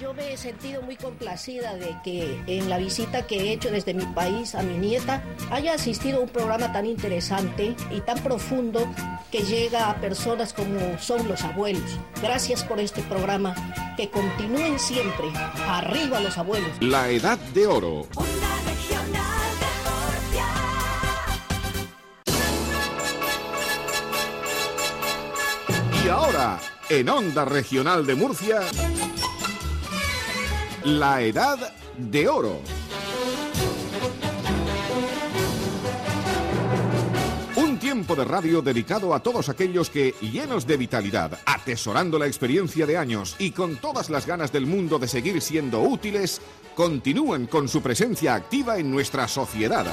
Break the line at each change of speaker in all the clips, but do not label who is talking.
Yo me he sentido muy complacida de que en la visita que he hecho desde mi país a mi nieta haya asistido a un programa tan interesante y tan profundo que llega a personas como son los abuelos. Gracias por este programa. Que continúen siempre. Arriba los abuelos.
La Edad de Oro. Y ahora, en Onda Regional de Murcia, La Edad de Oro. Un tiempo de radio dedicado a todos aquellos que, llenos de vitalidad, atesorando la experiencia de años y con todas las ganas del mundo de seguir siendo útiles, continúan con su presencia activa en nuestra sociedad.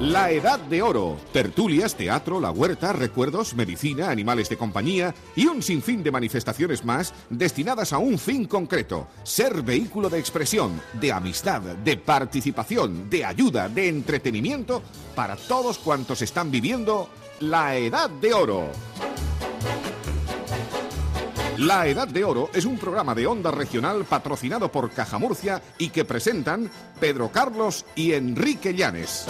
La Edad de Oro. Tertulias, teatro, la huerta, recuerdos, medicina, animales de compañía y un sinfín de manifestaciones más destinadas a un fin concreto. Ser vehículo de expresión, de amistad, de participación, de ayuda, de entretenimiento para todos cuantos están viviendo la Edad de Oro. La Edad de Oro es un programa de onda regional patrocinado por Caja Murcia y que presentan Pedro Carlos y Enrique Llanes.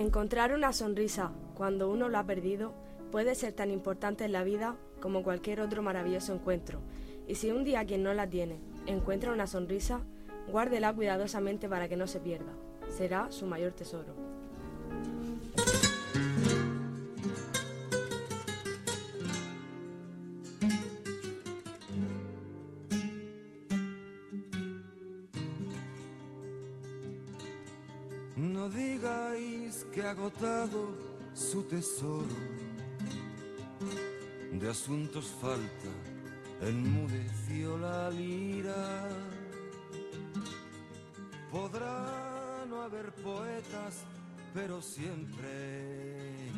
Encontrar una sonrisa cuando uno lo ha perdido puede ser tan importante en la vida como cualquier otro maravilloso encuentro. Y si un día quien no la tiene encuentra una sonrisa, guárdela cuidadosamente para que no se pierda. Será su mayor tesoro.
Tesoro. De asuntos falta, enmudeció la lira. Podrá no haber poetas, pero siempre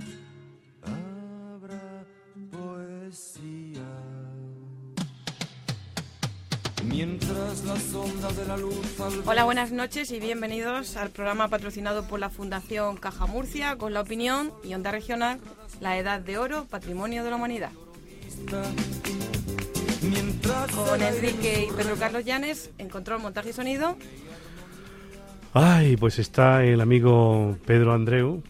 habrá poesía. Mientras las ondas de la luz
Hola, buenas noches y bienvenidos al programa patrocinado por la Fundación Caja Murcia con la opinión y onda regional La Edad de Oro, Patrimonio de la Humanidad. Con Enrique y Pedro Carlos Llanes en control, montaje y sonido.
Ay, pues está el amigo Pedro Andreu,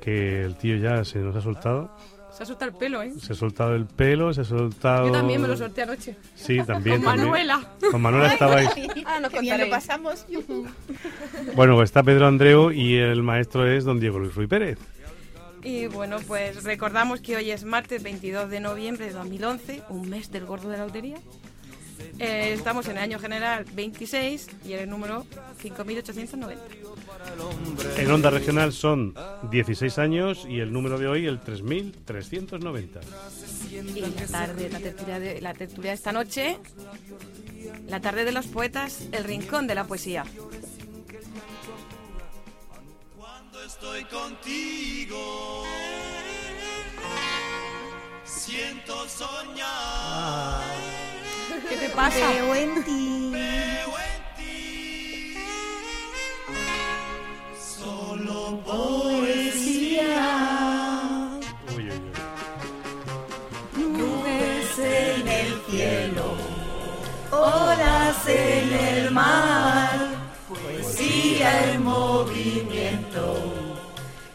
que el tío ya se nos ha soltado.
Se ha soltado el pelo, ¿eh?
Se ha soltado el pelo, se ha soltado...
Yo también me lo solté anoche.
Sí, también.
Con
también.
Manuela.
Con Manuela estabais...
Ah, nos contaréis.
pasamos.
Bueno, pues está Pedro Andreu y el maestro es don Diego Luis Ruiz Pérez.
Y bueno, pues recordamos que hoy es martes 22 de noviembre de 2011, un mes del gordo de la lotería. Eh, estamos en el año general 26 y en el número 5890.
En onda regional son 16 años y el número de hoy el 3390.
Y la tarde, la tertulia de, la tertulia de esta noche, la tarde de los poetas, el rincón de la poesía.
estoy contigo. Siento soñar.
¿Qué te pasa?
Veo en ti.
Poesía.
Uy, uy, uy.
Nubes en el cielo. Olas en el mar. Poesía en movimiento.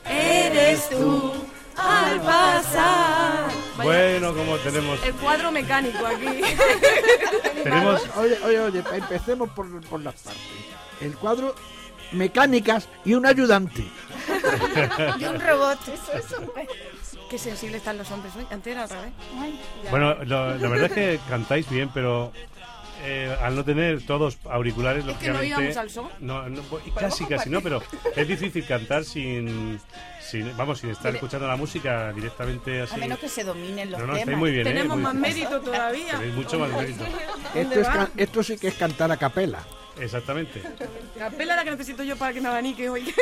Eres tú al pasar.
Bueno, como tenemos...
El cuadro mecánico aquí.
tenemos
Oye, oye, oye, empecemos por, por las partes. El cuadro, mecánicas y un ayudante.
Y un robot.
Qué sensibles están los hombres hoy. Antes era al revés.
Bueno, lo- la verdad es que cantáis bien, pero eh, al no tener todos auriculares,
Es que no
lógicamente...
íbamos al.
No, no, casi, casi no, pero es difícil cantar sin, sin vamos, sin estar
Mire.
escuchando la música directamente así.
A menos que se dominen los
No, no,
temas.
estáis muy bien, ¿eh?
Tenemos
Muy-
más mérito todavía.
Tenéis mucho más mérito.
Esto, es, can- esto sí que es cantar a capela.
Exactamente.
La pela la que necesito yo para que me abanique hoy.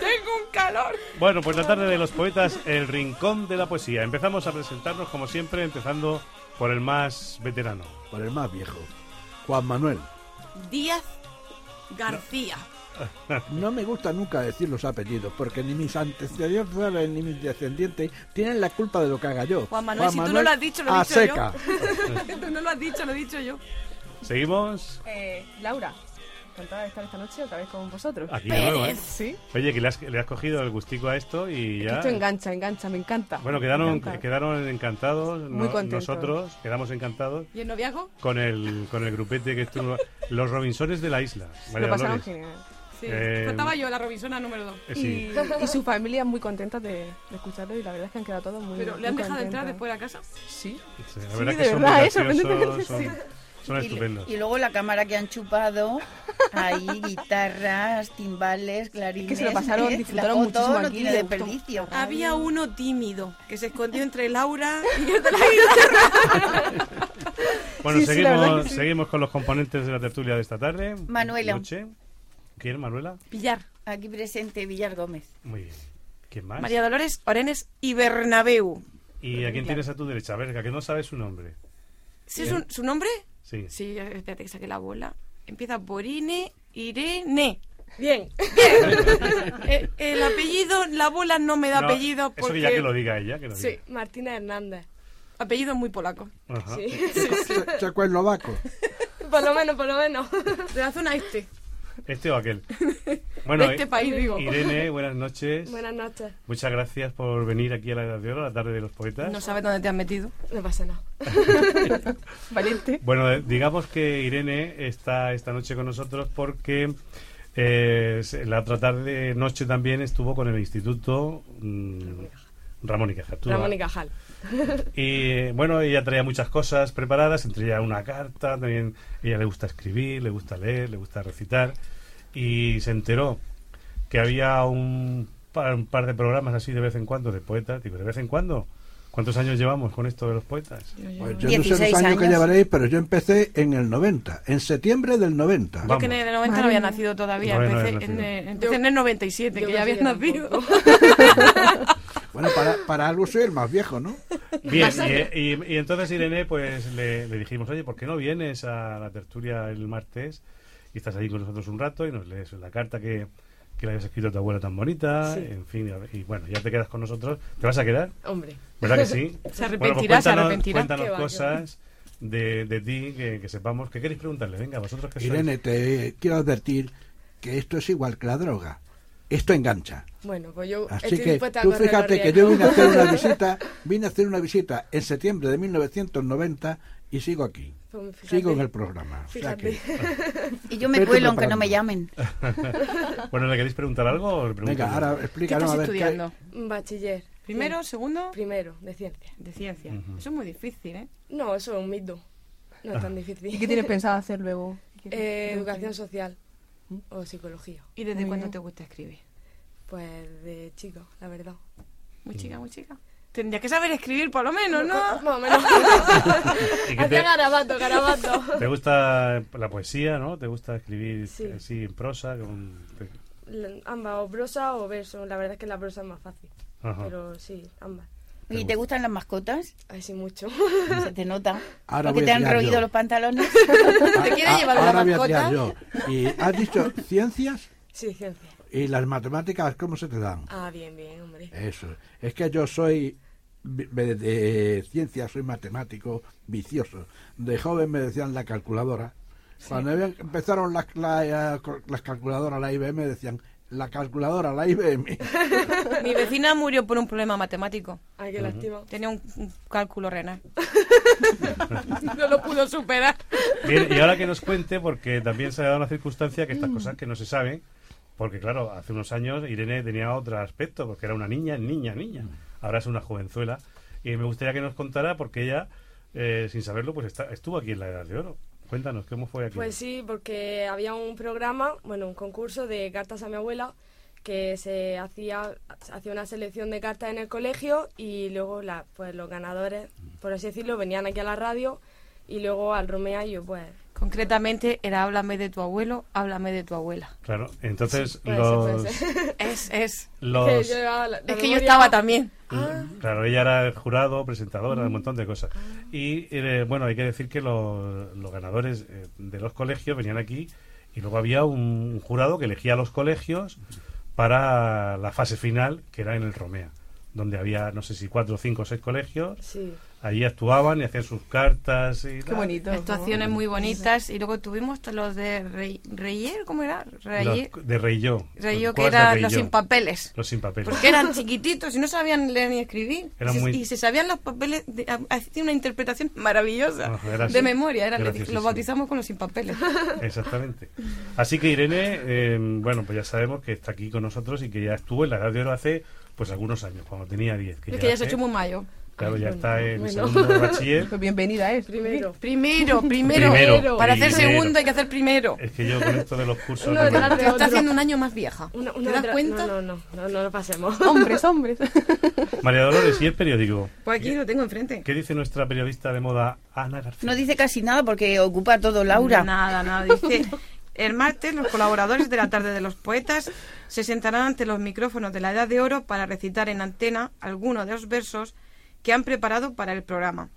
Tengo un calor.
Bueno, pues la tarde de los poetas, el rincón de la poesía. Empezamos a presentarnos como siempre, empezando por el más veterano.
Por el más viejo. Juan Manuel.
Díaz García.
No me gusta nunca decir los apellidos, porque ni mis antecesores ni mis descendientes tienen la culpa de lo que haga yo.
Juan Manuel, si tú no lo has dicho, lo he
a
dicho
seca.
yo. tú no lo has dicho, lo he dicho yo.
Seguimos
Eh, Laura, encantada de estar esta noche otra vez con vosotros.
aquí de nuevo, ¿eh?
Sí.
Oye, que le has, le has cogido el gustico a esto y ya...
Esto engancha, engancha, me encanta.
Bueno, quedaron,
encanta.
quedaron encantados.
Muy
no-
contentos.
Nosotros quedamos encantados
¿Y el noviazgo?
con el, con el grupete que estuvo. Los Robinsones de la isla. María
Lo
Dolores.
genial.
Sí.
Eh,
Faltaba yo, la Robinsona número 2.
Eh, sí.
Y, y su familia muy contenta de, de escucharlo y la verdad es que han quedado todos muy
Pero ¿le han dejado entrar después de la casa?
Sí.
Sí, la
Sí,
verdad
de
son
verdad,
muy.
Sorprendentemente
graciosos, son, son
Y,
estupendos.
y luego la cámara que han chupado, ahí guitarras, timbales, clarines.
Que se lo pasaron, disfrutaron
la foto
muchísimo
no
aquí,
tiene desperdicio.
Había uno tímido que se escondió entre Laura y el de la guitarra.
Bueno,
Sí,
seguimos,
sí.
seguimos con los componentes de la tertulia de esta tarde.
Manuela.
Noche. ¿Quién, Manuela?
Pillar.
Aquí presente Villar Gómez.
Muy bien. ¿Quién más?
María Dolores, Orenes y Bernabeu.
¿Y a quién tienes a tu derecha? A ver, que no sabes su nombre.
¿Sí su nombre?
Sí.
Sí, espérate que saque la bola. Empieza por Ine, Irene.
Bien.
Eh, el apellido, la bola no me da
No,
apellido porque...
que ya que lo diga ella, que lo
Sí,
diga.
Martina Hernández.
Apellido muy polaco.
Ajá.
Sí.
Checoslovaco.
por lo menos, por lo menos.
De la zona este.
Este o aquel. Bueno,
de este
eh,
país, digo.
Irene, buenas noches.
Buenas noches.
Muchas gracias por venir aquí a la Edad de Oro, a la tarde de los poetas.
No sabes dónde te has metido.
No pasa nada. Valiente.
Bueno, eh, digamos que Irene está esta noche con nosotros porque eh, la otra tarde, noche también estuvo con el Instituto mm, Ramón y Cajal.
Ramón y Cajal.
Y bueno, ella traía muchas cosas preparadas, entre ellas una carta, también ella le gusta escribir, le gusta leer, le gusta recitar, y se enteró que había un par, un par de programas así de vez en cuando de poetas. Digo, ¿de vez en cuando? ¿Cuántos años llevamos con esto de los poetas?
Pues yo no sé
16
los años, que
años.
llevaréis, pero yo empecé en el 90, en septiembre del 90.
Yo
Vamos.
que en el 90 no había nacido todavía.
No, no había
empecé, en,
nacido.
eh, empecé en el 97,
Yo
que ya
no
había nacido.
Bueno, para, para algo soy el más viejo, ¿no?
Bien, y, y- y entonces Irene, pues le, le dijimos, oye, ¿por qué no vienes a la tertulia el martes y estás ahí con nosotros un rato y nos lees la carta que, que le habías escrito a tu abuela tan bonita?
Sí.
En fin, y, y bueno, ya te quedas con nosotros. ¿Te vas a quedar?
Hombre.
¿Verdad que sí?
Se
Bueno, pues
arrepentirá, se
cuéntanos-
arrepentirá.
Cuéntanos
va,
cosas de, de ti que, que sepamos. ¿Qué queréis preguntarle? Venga, vosotros que sois.
Irene, te quiero advertir que esto es igual que la droga. Esto engancha.
Bueno, pues yo
Así
estoy
que
dispuesta a
tú fíjate que yo vine a hacer una visita, vine a hacer una visita en septiembre de 1990 y sigo aquí.
Pues fíjate.
Sigo en el programa. O sea
Fíjate.
que-
Y yo me cuelo aunque no me llamen.
Bueno, ¿le queréis preguntar algo? o le pregunto
venga, ahora
¿Qué
explícanos
estás
a ver qué-
estudiando?
Bachiller.
¿Primero, segundo?
Primero, de ciencia.
De ciencia. Eso es muy difícil, ¿eh?
No, eso es un mito. No es tan
¿Y
difícil.
qué tienes pensado hacer luego?
Eh, educación social o psicología.
¿Y desde
Muy
cuándo
bien.
te gusta escribir?
Pues de chico, la verdad.
Muy chica, muy chica. Tendrías que saber escribir por lo menos, ¿no?
Más o menos.
¿Y qué
Hacía
te,
garabato, garabato.
te gusta la poesía, no? ¿Te gusta escribir
Sí.
así en prosa? Con...
Ambas, o prosa o verso. La verdad es que la prosa es más fácil.
Ajá.
Pero sí, ambas.
¿Y te gustan las mascotas?
Así mucho.
Se te nota.
Ahora
Porque te
a
han roído
yo.
los pantalones.
¿Te quieres
Ah,
llevar una
ahora voy a
mascota?
tirar yo. Y has dicho ciencias
Sí, ciencia.
y las matemáticas, ¿cómo se te dan?
Ah, bien, bien, hombre.
Eso. Es que yo soy de, de ciencias, soy matemático vicioso. De joven me decían la calculadora. Cuando empezaron las, la- eh, las calculadoras, la IBM, decían la calculadora, la IBM.
Mi vecina murió por un problema matemático.
Ay, qué lástima.
Tenía un, un cálculo renal. no lo pudo superar.
Bien, y ahora que nos cuente, porque también se ha dado una circunstancia que estas cosas que no se saben, porque claro, hace unos años Irene tenía otro aspecto, porque era una niña, niña, niña. Ahora es una jovenzuela. Y me gustaría que nos contara, porque ella, eh, sin saberlo, pues está- estuvo aquí en la Edad de Oro. Cuéntanos, ¿cómo fue aquí?
Pues sí, porque había un programa, bueno, un concurso de cartas a mi abuela que se hacía hacía una selección de cartas en el colegio y luego pues los ganadores, por así decirlo, venían aquí a la radio y luego al Romea yo pues
Concretamente era háblame de tu abuelo, háblame de tu abuela.
Claro, entonces
Puede ser,
los,
puede ser.
Es, es.
los
Que yo llevaba la- la
Es que yo
memoria-
estaba también.
Claro, ella era el jurado, presentadora, un montón de cosas. Y eh, bueno, hay que decir que los, los ganadores eh, de los colegios venían aquí y luego había un jurado que elegía a los colegios para la fase final, que era en el Romea, donde había, no sé si cuatro, cinco o seis colegios.
Sí.
Allí actuaban y hacían sus cartas y
Qué bonito.
Actuaciones muy bonitas. Y luego tuvimos los de Rey, Reyer, ¿cómo era? Reyer,
Los de. Reilló, Los
que eran los sin papeles.
Los sin papeles.
Porque eran chiquititos y no sabían leer ni escribir.
Eran
y, se,
muy-
y se sabían los papeles, de- hacían una interpretación maravillosa
era
de memoria.
Graciosísimo.
los bautizamos con los sin papeles.
Exactamente. Así que Irene, eh, bueno, pues ya sabemos que está aquí con nosotros y que ya estuvo en la edad de oro hace pues algunos años, cuando tenía 10.
es que ya se ha hecho muy mayo.
Claro, ya está en
bueno.
segundo de bachiller.
Pues bienvenida es.
Primero.
Primero, primero.
Primero,
Para hacer segundo hay que hacer primero.
Es que yo con esto de los cursos...
Uno
no-
detrás de
Te está haciendo un año más vieja.
Una-
¿Te
una
das
detrás-
cuenta?
No, no, no, no, no lo pasemos.
Hombres, hombres.
María Dolores, y el periódico.
Pues aquí lo tengo enfrente.
¿Qué dice nuestra periodista de moda, Ana García?
No dice casi nada porque ocupa todo Laura.
Nada, nada. Dice, el martes los colaboradores de la tarde de los poetas se sentarán ante los micrófonos de la Edad de Oro para recitar en antena algunos de los versos que han preparado para el programa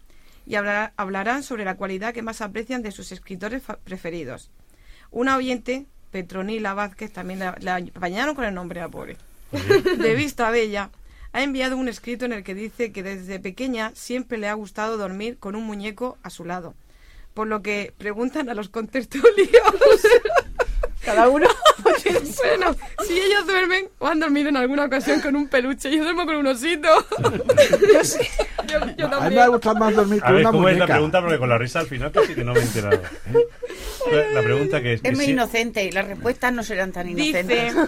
y hablará- hablarán sobre la cualidad que más aprecian de sus escritores preferidos. Una oyente, Petronila Vázquez, también la, la apañaron con el nombre, la pobre, de Vista Bella, ha enviado un escrito en el que dice que desde pequeña siempre le ha gustado dormir con un muñeco a su lado. Por lo que preguntan a los contertulios.
Cada uno.
bueno, si ellos duermen o han dormido en alguna ocasión con un peluche, yo duermo con un osito. yo sí. Yo, yo
A mí me gusta más dormir
A
con
ver,
una
¿cómo es la pregunta? Porque con la risa al final casi que no me he enterado. ¿eh? La pregunta que es...
Es muy
si-
inocente y las respuestas no serán tan inocentes.
Dice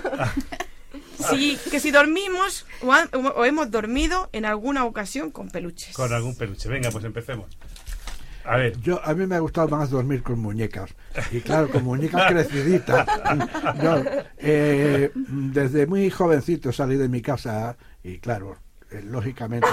sí, que si dormimos o, han- o hemos dormido en alguna ocasión con peluches.
Con algún peluche. Venga, pues empecemos. A ver,
Yo, a mí me ha gustado más dormir con muñecas. Y claro, con muñecas creciditas. Yo, eh, desde muy jovencito salí de mi casa y claro, eh, lógicamente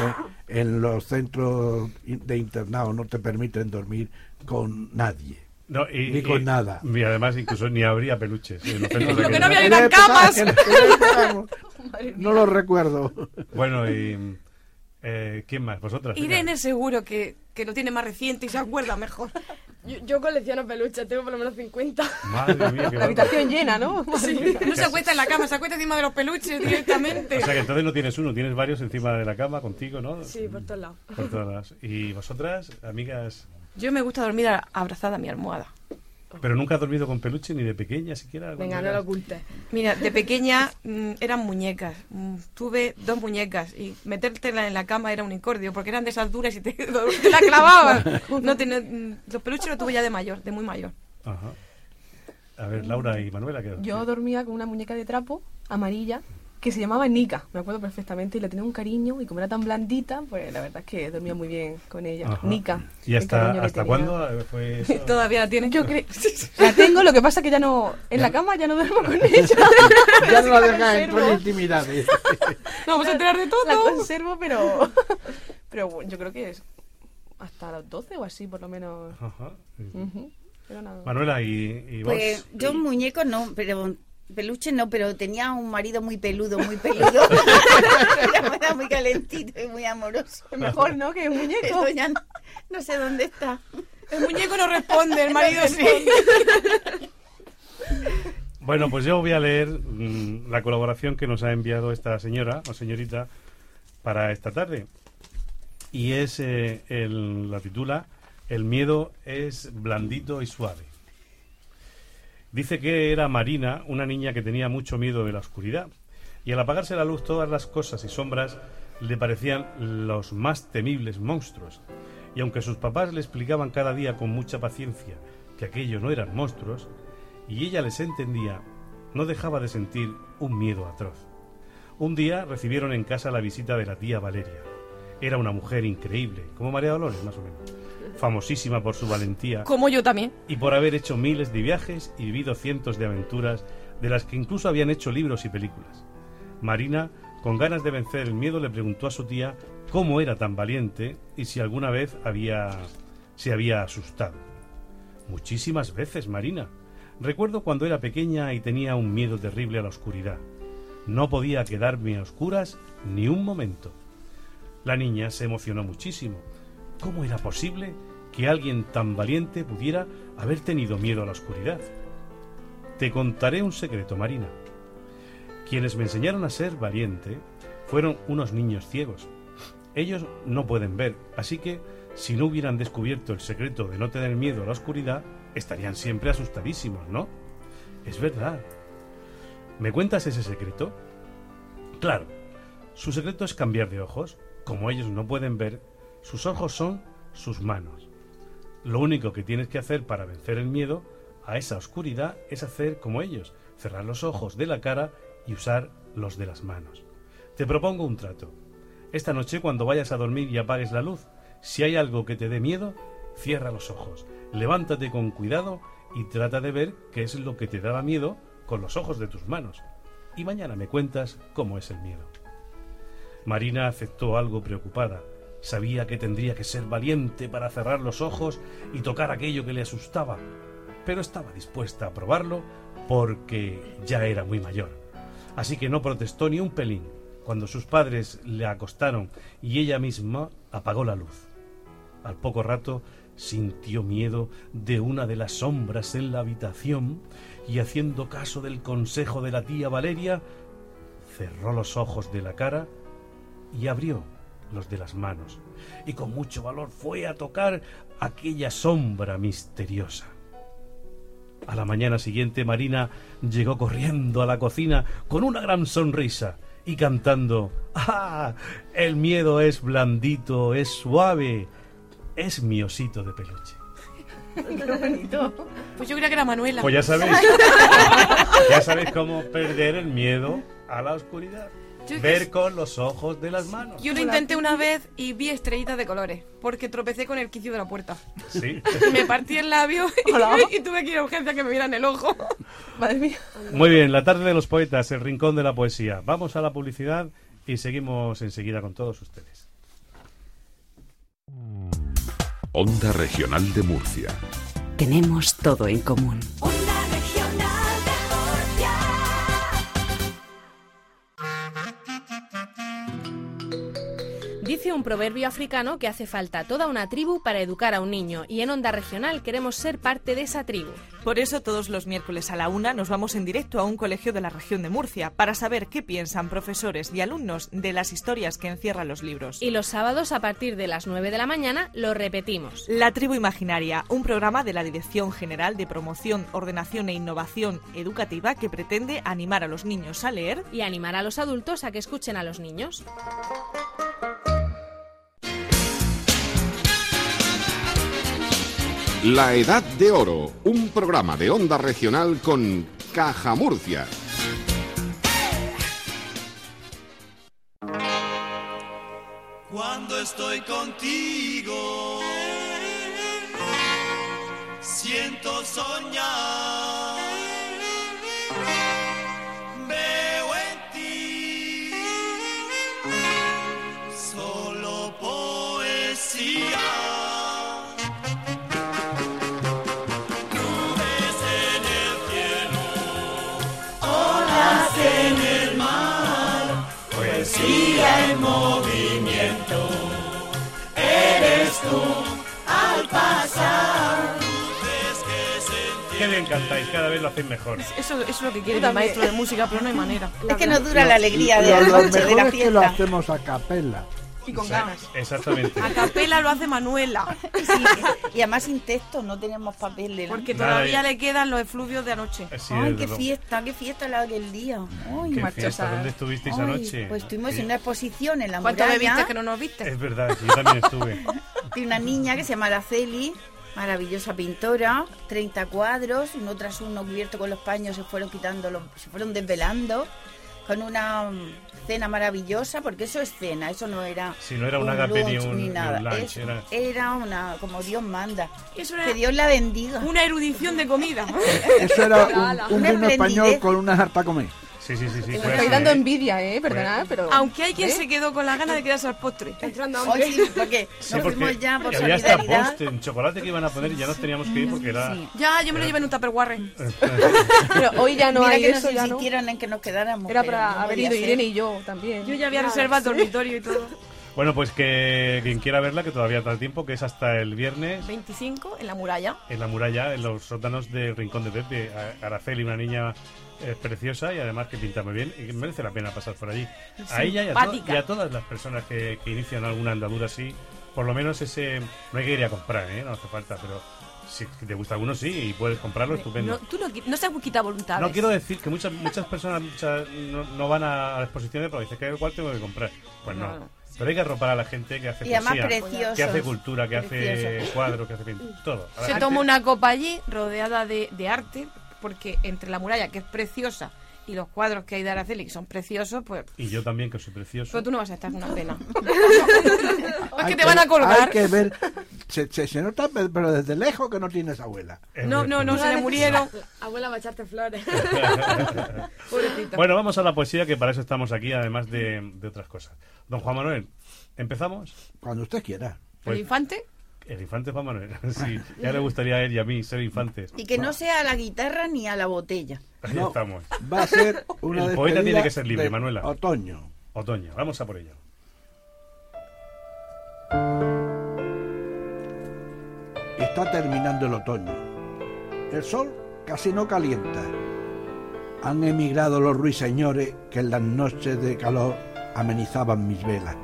en los centros in- de internado no te permiten dormir con nadie.
no, y,
Ni con
y-
nada.
Y además incluso ni habría peluches. en los centros de
Lo que no había eran camas.
no lo recuerdo.
Bueno, y... eh, ¿Quién más? ¿Vosotras? Venga.
Irene seguro que, que lo tiene más reciente y se acuerda mejor.
Yo, yo colecciono peluches, tengo por lo menos 50.
Madre mía, qué
La habitación llena, ¿no?
No se acuesta en la cama, se acuesta encima de los peluches directamente.
O sea que entonces no tienes uno, tienes varios encima de la cama contigo, ¿no?
Sí, por todos lados.
Por todas. ¿Y vosotras, amigas?
Yo me gusta dormir abrazada a mi almohada.
Pero nunca has dormido con peluche, ni de pequeña siquiera.
Venga, no lo ocultes.
Mira, de pequeña mm, eran muñecas. Mm, tuve dos muñecas y metértela en la cama era un incordio porque eran de esas duras y te, te la clavaban. No tenía- mm, los peluches los tuve ya de mayor, de muy mayor.
Ajá. A ver, Laura y Manuela, ¿qué
Yo dormía con una muñeca de trapo amarilla que se llamaba Nika, me acuerdo perfectamente, y le tenía un cariño y como era tan blandita, pues la verdad es que dormía muy bien con ella.
Ajá.
Nika.
¿Y hasta, hasta cuándo eh, fue eso?
Todavía la tienes.
Yo creo. La tengo, lo que pasa que ya no. En la cama ya no duermo con ella.
Ya no la dejas en
conservo.
tu intimidad. ¿eh?
Nos vamos a enterar de
La
todo.
conservo, pero. Pero bueno, yo creo que es hasta los 12 o así, por lo menos.
Ajá.
Pero nada.
Manuela, ¿y, y vos?
Pues yo un muñeco no, pero peluche no, pero tenía un marido muy peludo, muy peludo. era, muy calentito y muy amoroso.
Es mejor, ¿no? Que un muñeco.
Ya no, no sé dónde está.
El muñeco no responde, el marido sí.
Bueno, pues yo voy a leer mm, la colaboración que nos ha enviado esta señora o señorita para esta tarde. Y es, eh, el- la titula El miedo es blandito y suave. Dice que era Marina, una niña que tenía mucho miedo de la oscuridad. Y al apagarse la luz, todas las cosas y sombras le parecían los más temibles monstruos. Y aunque sus papás le explicaban cada día con mucha paciencia que aquello no eran monstruos, y ella les entendía, no dejaba de sentir un miedo atroz. Un día recibieron en casa la visita de la tía Valeria. Era una mujer increíble, como María Dolores más o menos, famosísima por su valentía
Como yo también.
y por haber hecho miles de viajes y vivido cientos de aventuras de las que incluso habían hecho libros y películas. Marina, con ganas de vencer el miedo, le preguntó a su tía cómo era tan valiente y si alguna vez había se había asustado. Muchísimas veces, Marina. Recuerdo cuando era pequeña y tenía un miedo terrible a la oscuridad. No podía quedarme a oscuras ni un momento. La niña se emocionó muchísimo. ¿Cómo era posible que alguien tan valiente pudiera haber tenido miedo a la oscuridad? Te contaré un secreto, Marina. Quienes me enseñaron a ser valiente fueron unos niños ciegos. Ellos no pueden ver, así que si no hubieran descubierto el secreto de no tener miedo a la oscuridad, estarían siempre asustadísimos, ¿no? Es verdad. ¿Me cuentas ese secreto? Claro, su secreto es cambiar de ojos. Como ellos no pueden ver, sus ojos son sus manos. Lo único que tienes que hacer para vencer el miedo a esa oscuridad es hacer como ellos, cerrar los ojos de la cara y usar los de las manos. Te propongo un trato. Esta noche cuando vayas a dormir y apagues la luz, si hay algo que te dé miedo, cierra los ojos, levántate con cuidado y trata de ver qué es lo que te daba miedo con los ojos de tus manos. Y mañana me cuentas cómo es el miedo. Marina aceptó algo preocupada. Sabía que tendría que ser valiente para cerrar los ojos y tocar aquello que le asustaba, pero estaba dispuesta a probarlo porque ya era muy mayor. Así que no protestó ni un pelín cuando sus padres le acostaron y ella misma apagó la luz. Al poco rato sintió miedo de una de las sombras en la habitación y haciendo caso del consejo de la tía Valeria, cerró los ojos de la cara y abrió los de las manos, y con mucho valor fue a tocar aquella sombra misteriosa. A la mañana siguiente Marina llegó corriendo a la cocina con una gran sonrisa y cantando ¡Ah! El miedo es blandito, es suave, es mi osito de peluche.
Pues yo creía que era Manuela.
Pues ya sabéis, ya sabéis cómo perder el miedo a la oscuridad. Ver con los ojos de las manos.
Yo lo intenté una vez y vi estrellitas de colores, porque tropecé con el quicio de la puerta.
Sí.
Me partí el labio y, y tuve que ir a urgencia que me vieran el ojo.
Madre mía.
Muy bien, la tarde de los poetas, el rincón de la poesía. Vamos a la publicidad y seguimos enseguida con todos ustedes.
Onda Regional de Murcia.
Tenemos todo en común.
Dice un proverbio africano que hace falta toda una tribu para educar a un niño y en Onda Regional queremos ser parte de esa tribu.
Por eso todos los miércoles a la una nos vamos en directo a un colegio de la región de Murcia para saber qué piensan profesores y alumnos de las historias que encierran los libros.
Y los sábados a partir de las 9 de la mañana lo repetimos.
La Tribu Imaginaria, un programa de la Dirección General de Promoción, Ordenación e Innovación Educativa que pretende animar a los niños a leer
y animar a los adultos a que escuchen a los niños.
La Edad de Oro, un programa de onda regional con Caja Murcia.
Cuando estoy contigo, siento soñar.
Qué bien cantáis, cada vez lo hacéis mejor.
Eso, eso es lo que quiere
también.
maestro de música, pero no hay manera.
Es que no dura la alegría de la noche, de la
es que lo
fiesta.
hacemos a capela.
Y con ganas.
Exactamente.
A capela lo hace Manuela.
Sí, y además sin texto, no tenemos papel de
Porque todavía le quedan los efluvios de anoche.
Sí,
Ay, qué fiesta, qué fiesta la del día. Ay,
¿Qué
marchosa.
fiesta? ¿Dónde estuvisteis
Ay,
anoche?
Pues estuvimos
Sí.
en una exposición en la
¿Cuánto me
muralla
viste que no nos viste?
Es verdad, yo también estuve.
de una niña que se llama Araceli, maravillosa pintora, 30 cuadros, uno tras uno cubierto con los paños se fueron quitando, los- se fueron desvelando, con una mm, cena maravillosa, porque eso es cena, eso no era
Si no era un
un
agape ni
lunch
un-
ni
ni un
nada,
lunch,
eso
era-
era una, como Dios manda.
Eso era
Que Dios la bendiga.
una erudición de comida.
Eso era un, un
Una
vino español con una harta comer.
Sí, sí, sí. sí
estáis
así,
dando
¿eh?
envidia, ¿eh? Perdonad, pero...
Aunque hay quien
¿eh?
se quedó con la gana de quedarse al postre.
Entrando
Hoy sí, porque
Sí,
nos
porque
fuimos ya por
había hasta
solidaridad.
post en chocolate que iban a poner y ya nos teníamos que ir porque era...
Ya, yo me lo llevé en un tupperware.
Pero hoy ya no
Mira
hay
que
eso,
nos insistieron en que nos quedáramos.
Era para
no
haber ido. Irene y yo también.
Yo ya había
Claro,
reservado el
sí.
dormitorio y todo.
Bueno, pues que quien quiera verla, que todavía está tiempo, que es hasta el viernes
25 en la muralla.
en la muralla, en los sótanos del Rincón de Pepe. A- Araceli, una niña eh, preciosa y además que pinta muy bien y que merece la pena pasar por allí. A ella y a, to- y a todas las personas que, que inician alguna andadura así, por lo menos ese... No hay que ir a comprar, ¿eh? No hace falta, pero si te gusta alguno sí y puedes comprarlo, estupendo.
No, tú no, no seas quita voluntad.
No quiero decir que muchas muchas personas muchas no, no van a, a la exposición pero dicen que igual tengo que comprar. Pues no.
No, no.
Pero hay que arropar a la gente que hace
Y
poesía,
preciosos.
que hace cultura, que hace cuadros, que hace todo.
Se
gente-
toma una copa allí rodeada de, de arte, porque entre la muralla, que es preciosa, y los cuadros que hay de Araceli, que son preciosos, pues...
Y yo también, que soy precioso.
Pero tú no vas a estar con una pena. es
Hay
que te van a
Hay
colgar.
que ver. Se, se, se nota, pero desde lejos que no tienes abuela.
No, no, no, se le murieron.
Abuela va a echarte flores.
Pobrecito.
Bueno, vamos a la poesía, que para eso estamos aquí, además de, de otras cosas. Don Juan Manuel, ¿empezamos?
Cuando usted quiera.
¿El infante?
El infante Juan Manuel. sí, ya le gustaría a él y a mí ser infantes.
Y que no sea a la guitarra ni a la botella.
Ahí
No,
estamos.
Va a ser una
El poeta tiene que ser libre, Manuela.
Otoño.
Otoño, vamos a por ello.
Está terminando el otoño. El sol casi no calienta. Han emigrado los ruiseñores que en las noches de calor amenizaban mis velas.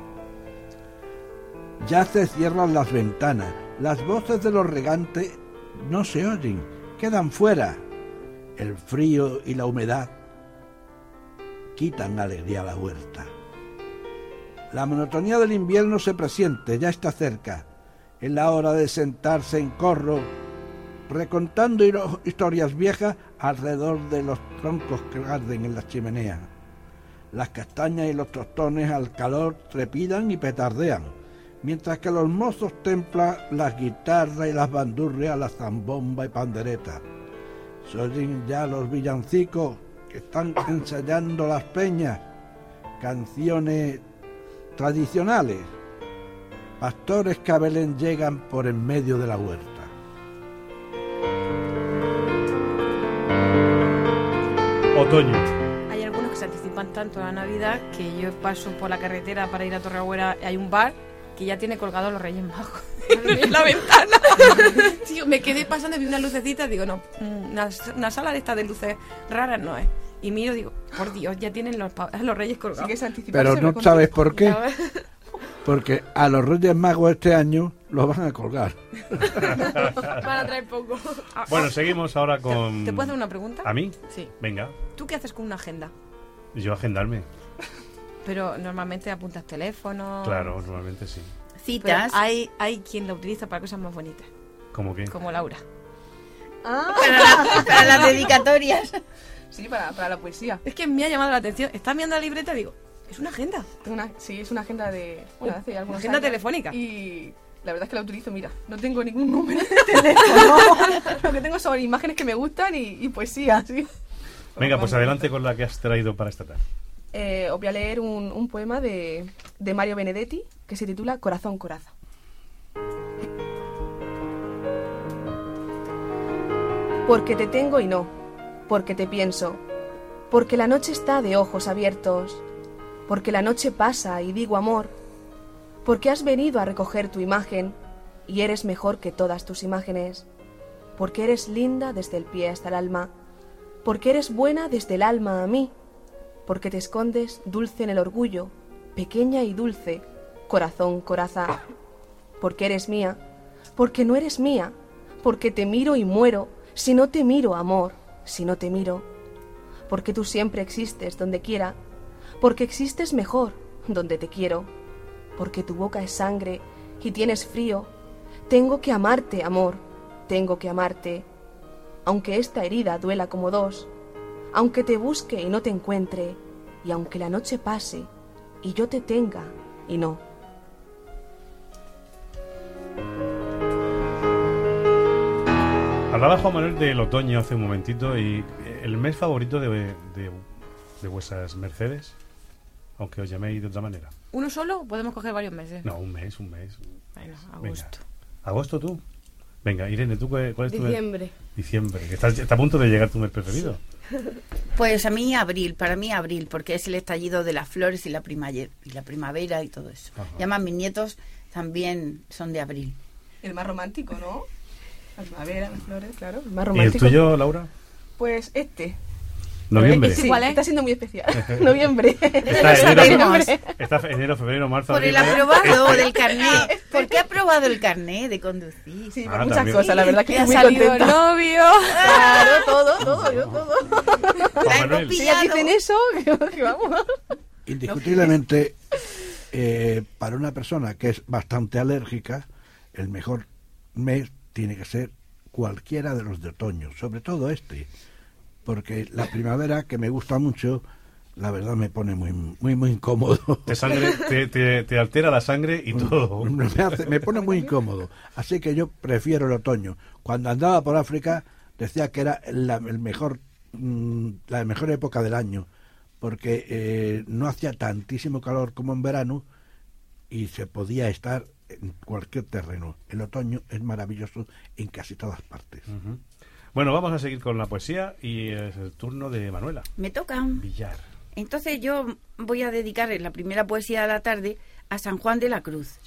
Ya se cierran las ventanas. Las voces de los regantes no se oyen, quedan fuera. El frío y la humedad quitan alegría a la huerta. La monotonía del invierno se presiente, ya está cerca. Es la hora de sentarse en corro, recontando historias viejas alrededor de los troncos que arden en las chimeneas. Las castañas y los tostones al calor trepidan y petardean, mientras que los mozos templan las guitarras y las bandurrias, la zambomba y pandereta. Se oyen ya los villancicos que están ensayando las peñas, canciones tradicionales. Pastores que a Belén llegan por en medio de la huerta.
Otoño.
Hay algunos que se anticipan tanto a la Navidad que yo paso por la carretera para ir a Torreagüera y hay un bar que ya tiene colgados los Reyes Magos en la ventana. Tío, me quedé pasando y vi una lucecita digo, no, mm, una, una sala de estas de luces raras no es. Y miro, digo, por Dios, ya tienen los, los Reyes colgados.
Sí que.
Pero no sabes por qué. Porque a los Reyes Magos este año los van a colgar.
Para traer poco.
Ah,
Bueno, seguimos ahora con...
¿Te puedo hacer una pregunta?
¿A mí?
Sí.
Venga,
¿Tú qué haces con una agenda?
yo agendarme.
Pero normalmente apuntas teléfono.
Claro, normalmente sí.
Pero
Citas.
hay, hay quien la utiliza para cosas más bonitas,
¿Cómo que?
como Laura.
Ah,
Para, la- para las dedicatorias.
sí, para, para la poesía.
Es que me ha llamado la atención. Estás mirando la libreta y digo, es una agenda.
Una, sí, es una agenda de... Bueno, hace algunos
Agenda
años.
telefónica.
Y la verdad es que la utilizo, mira, no tengo ningún número de teléfono. Lo que tengo son imágenes que me gustan y, y poesía, sí.
Venga, pues adelante con la que has traído para esta tarde.
Eh, os voy a leer un, poema de, de Mario Benedetti que se titula Corazón Coraza. Porque te tengo y no, porque te pienso, porque la noche está de ojos abiertos, porque la noche pasa y digo amor, porque has venido a recoger tu imagen y eres mejor que todas tus imágenes, porque eres linda desde el pie hasta el alma, porque eres buena desde el alma a mí, porque te escondes dulce en el orgullo, pequeña y dulce, corazón, coraza, porque eres mía, porque no eres mía, porque te miro y muero, si no te miro, amor, si no te miro, porque tú siempre existes donde quiera, porque existes mejor donde te quiero, porque tu boca es sangre y tienes frío, tengo que amarte, amor, tengo que amarte, aunque esta herida duela como dos, aunque te busque y no te encuentre, y aunque la noche pase y yo te tenga y no.
Hablaba Juan Manuel del otoño hace un momentito y eh, el mes favorito de, de de vuestras mercedes, aunque os llaméis de otra manera.
¿Uno solo o podemos coger varios meses?
No, un mes, un mes.
Bueno,
Venga.
agosto.
¿Agosto tú? Venga, Irene, ¿tú cuál cuál es tu mes?
Diciembre.
Diciembre, que está, está a punto de llegar tu mes preferido.
Pues a mí abril, para mí abril, porque es el estallido de las flores y la, y la primavera y todo eso.
Ajá.
Y además mis nietos también son de abril.
El más romántico, ¿no? La primavera, las flores, claro. El más
¿Y el
romántico.
tuyo, Laura?
Pues este.
Noviembre.
Sí, está siendo muy especial. Noviembre.
Está enero,
sabemos.
está enero, febrero, marzo.
Por el aprobado del carnet. ¿Por qué ha aprobado el carnet de conducir?
Sí,
Ah,
por muchas
también.
cosas, la verdad que
ha
muy
salido
contenta.
novio.
Claro, todo, todo, yo todo.
La
Si ya dicen eso, que, que vamos.
Indiscutiblemente, eh, para una persona que es bastante alérgica, el mejor mes tiene que ser cualquiera de los de otoño, sobre todo este, porque la primavera, que me gusta mucho, la verdad me pone muy muy muy incómodo.
Te, sangre, te, te- te altera la sangre y todo.
me, hace- me pone muy incómodo. Así que yo prefiero el otoño. Cuando andaba por África decía que era la, el mejor, mm, la mejor época del año, porque eh, no hacía tantísimo calor como en verano y se podía estar en cualquier terreno. El otoño es maravilloso en casi todas partes.
Bueno, vamos a seguir con la poesía y es el turno de Manuela
Me toca.
Villar.
Entonces yo voy a dedicar la primera poesía de la tarde a San Juan de la Cruz.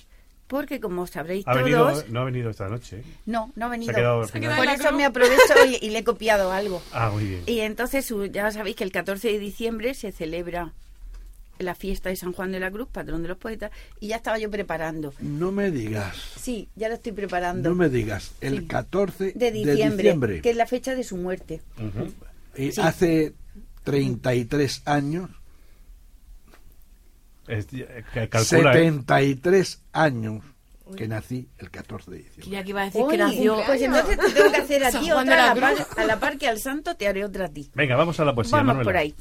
Porque como sabréis
Ha
todos...
venido, no ha venido esta noche. ¿eh?
No, no ha venido.
Se ha quedado al
Se ha
final.
quedado
Por eso me aprovecho y, y le he copiado algo.
Ah, muy bien.
Y entonces su- ya sabéis que el 14 de diciembre se celebra la fiesta de San Juan de la Cruz, patrón de los poetas, y ya estaba yo preparando.
No me digas,
Sí, ya lo estoy preparando.
no me digas, el
Sí.
14
de diciembre,
diciembre,
que es la fecha de su muerte.
Ujú.
y
sí.
hace 33 años,
Es- eh, que calcula, ¿eh?
73 años que nací el 14 de diciembre.
Quería que iba a decir
Uy,
que nació.
Pues entonces te tengo que hacer a ti otra,
de
a la, par, a la par que al santo te haré otra a ti.
Venga, vamos a la poesía,
Vamos
Manuela.
por ahí.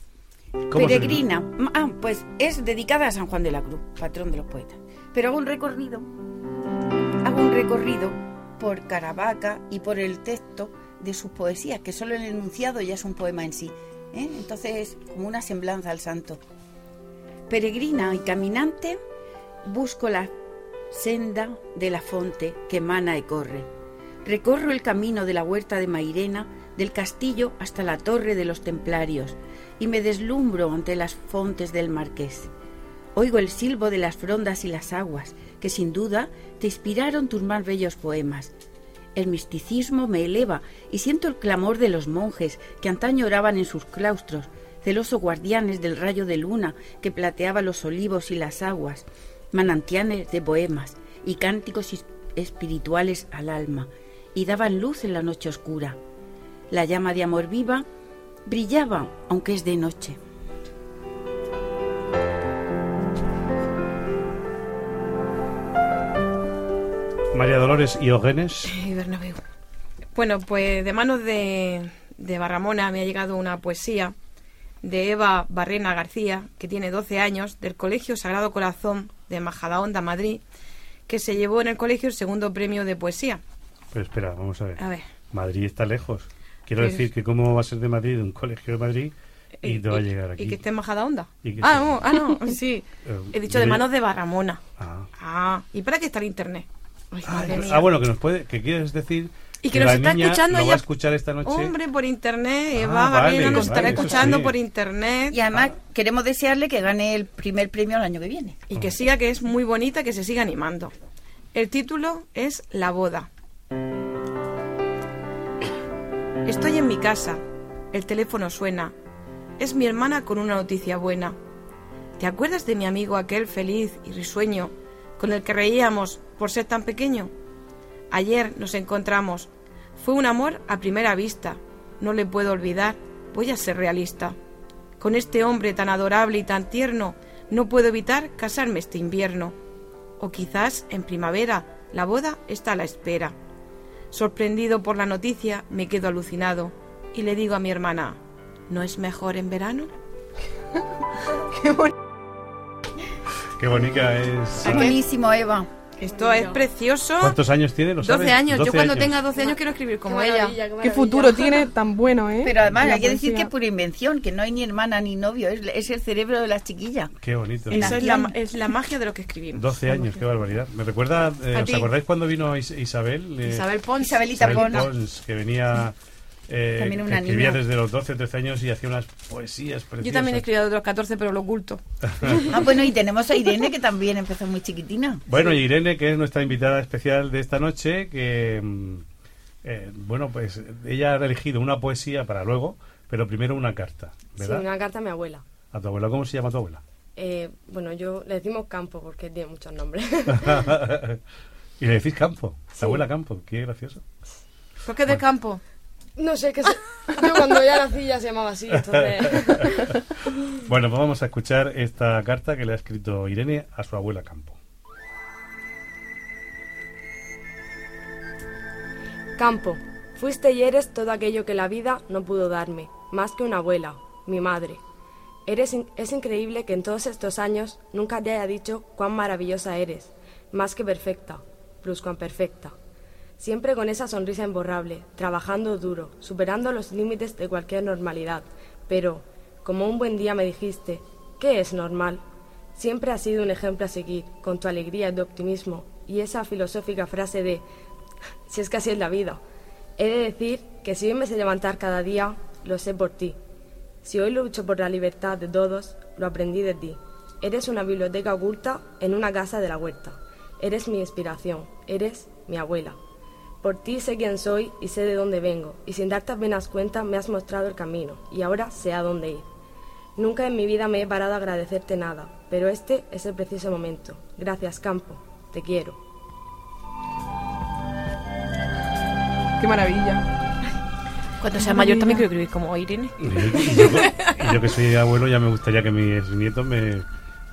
¿Cómo se
Peregrina. Ah, pues es dedicada a San Juan de la Cruz, patrón de los poetas. Pero hago un recorrido, hago un recorrido por Caravaca y por el texto de sus poesías, que solo el enunciado ya es un poema en sí. ¿eh? Entonces es como una semblanza al santo. Peregrina y caminante, busco la senda de la fonte que emana y corre. Recorro el camino de la huerta de Mairena, del castillo hasta la torre de los templarios, y me deslumbro ante las fontes del marqués. Oigo el silbo de las frondas y las aguas, que sin duda te inspiraron tus más bellos poemas. El misticismo me eleva y siento el clamor de los monjes que antaño oraban en sus claustros, celosos guardianes del rayo de luna que plateaba los olivos y las aguas, manantiales de poemas y cánticos espirituales al alma, y daban luz en la noche oscura. La llama de amor viva brillaba aunque es de noche.
María Dolores y Ogenes.
Eh, Bernabéu. Bueno, pues de manos de, de Barramona me ha llegado una poesía de Eva Barrena García, que tiene 12 años, del Colegio Sagrado Corazón de Majadahonda, Madrid, que se llevó en el colegio el segundo premio de poesía.
Pero espera, vamos a ver.
A ver.
Madrid está lejos. Quiero decir que cómo va a ser de Madrid un colegio de Madrid y te va a llegar aquí.
Y que esté en Majadahonda.
Y que
Ah,
esté-
no, ah, no, sí.
Eh,
He dicho de manos de Barramona.
Ah.
Ah, ¿y para qué está el internet? Ay, mía.
Ah, bueno, que nos puede, que quieres decir
Y que
la
nos está
niña
escuchando
lo va
ella-
a escuchar esta noche.
Hombre, por internet,
Ah,
Eva
vale,
Barrena nos estará
vale, eso
escuchando
sí.
por internet.
Y además queremos desearle que gane el primer premio el año que viene.
y que siga, que es muy bonita, que se siga animando. El título es La boda. Estoy en mi casa, el teléfono suena. Es mi hermana con una noticia buena. ¿Te acuerdas de mi amigo aquel feliz y risueño con el que reíamos por ser tan pequeño? Ayer nos encontramos. Fue un amor a primera vista. No le puedo olvidar. Voy a ser realista. Con este hombre tan adorable y tan tierno, no puedo evitar casarme este invierno. O quizás en primavera la boda está a la espera. Sorprendido por la noticia, me quedo alucinado y le digo a mi hermana, ¿no es mejor en verano?
Qué bonita es.
Buenísimo, Eva.
Esto es precioso.
¿Cuántos años tiene? ¿Lo
12
sabes?
años. Yo
12
cuando
años.
tenga 12 años quiero escribir como
Qué
ella.
qué
Qué futuro tiene tan bueno, ¿eh?
Pero además hay que decir que es por invención, que no hay ni hermana ni novio, es, es el cerebro de las chiquillas.
Qué bonito.
Eso es la, es la magia de lo que escribimos.
12 años, qué barbaridad. Me recuerda, eh, ¿os
ti.
acordáis cuando vino Is- Isabel? Eh,
Isabel Pons.
Isabelita
Isabel
Pons.
Pons, que venía, eh,
También
que
una
escribía
niña.
desde los 12 13 años y hacía unas poesías preciosas.
Yo también he escrito de los 14, pero lo oculto.
Ah, bueno, y tenemos a Irene, que también empezó muy chiquitina.
Bueno, y Irene, que es nuestra invitada especial de esta noche, que, mm, eh, bueno, pues ella ha elegido una poesía para luego, pero primero una carta,
Sí,
¿verdad?
una carta a mi abuela.
A tu abuela, ¿cómo se llama tu abuela?
Eh, bueno, yo le decimos campo porque tiene muchos nombres.
y le decís Campo, la abuela Campo, qué gracioso.
¿Por qué de campo?
No sé, que se... yo cuando ya nací ya se llamaba así, entonces...
Bueno, pues vamos a escuchar esta carta que le ha escrito Irene a su abuela Campo.
Campo, fuiste y eres todo aquello que la vida no pudo darme, más que una abuela, mi madre. Eres in- es increíble que en todos estos años nunca te haya dicho cuán maravillosa eres, más que perfecta, plus cuán perfecta. Siempre con esa sonrisa imborrable, trabajando duro, superando los límites de cualquier normalidad. Pero, como un buen día me dijiste, ¿qué es normal? Siempre has sido un ejemplo a seguir, con tu alegría y tu optimismo, y esa filosófica frase de si es que así es la vida. He de decir que si hoy me sé levantar cada día, lo sé por ti. Si hoy lucho por la libertad de todos, lo aprendí de ti. Eres una biblioteca oculta en una casa de la huerta. Eres mi inspiración, eres mi abuela. Por ti sé quién soy y sé de dónde vengo, y sin darte apenas cuenta me has mostrado el camino, y ahora sé a dónde ir. Nunca en mi vida me he parado a agradecerte nada, pero este es el preciso momento. Gracias, Campo. Te quiero.
Qué maravilla.
Cuando sea mayor también quiero escribir como Irene.
Y yo, y yo- y yo que soy abuelo ya me gustaría que mis nietos me,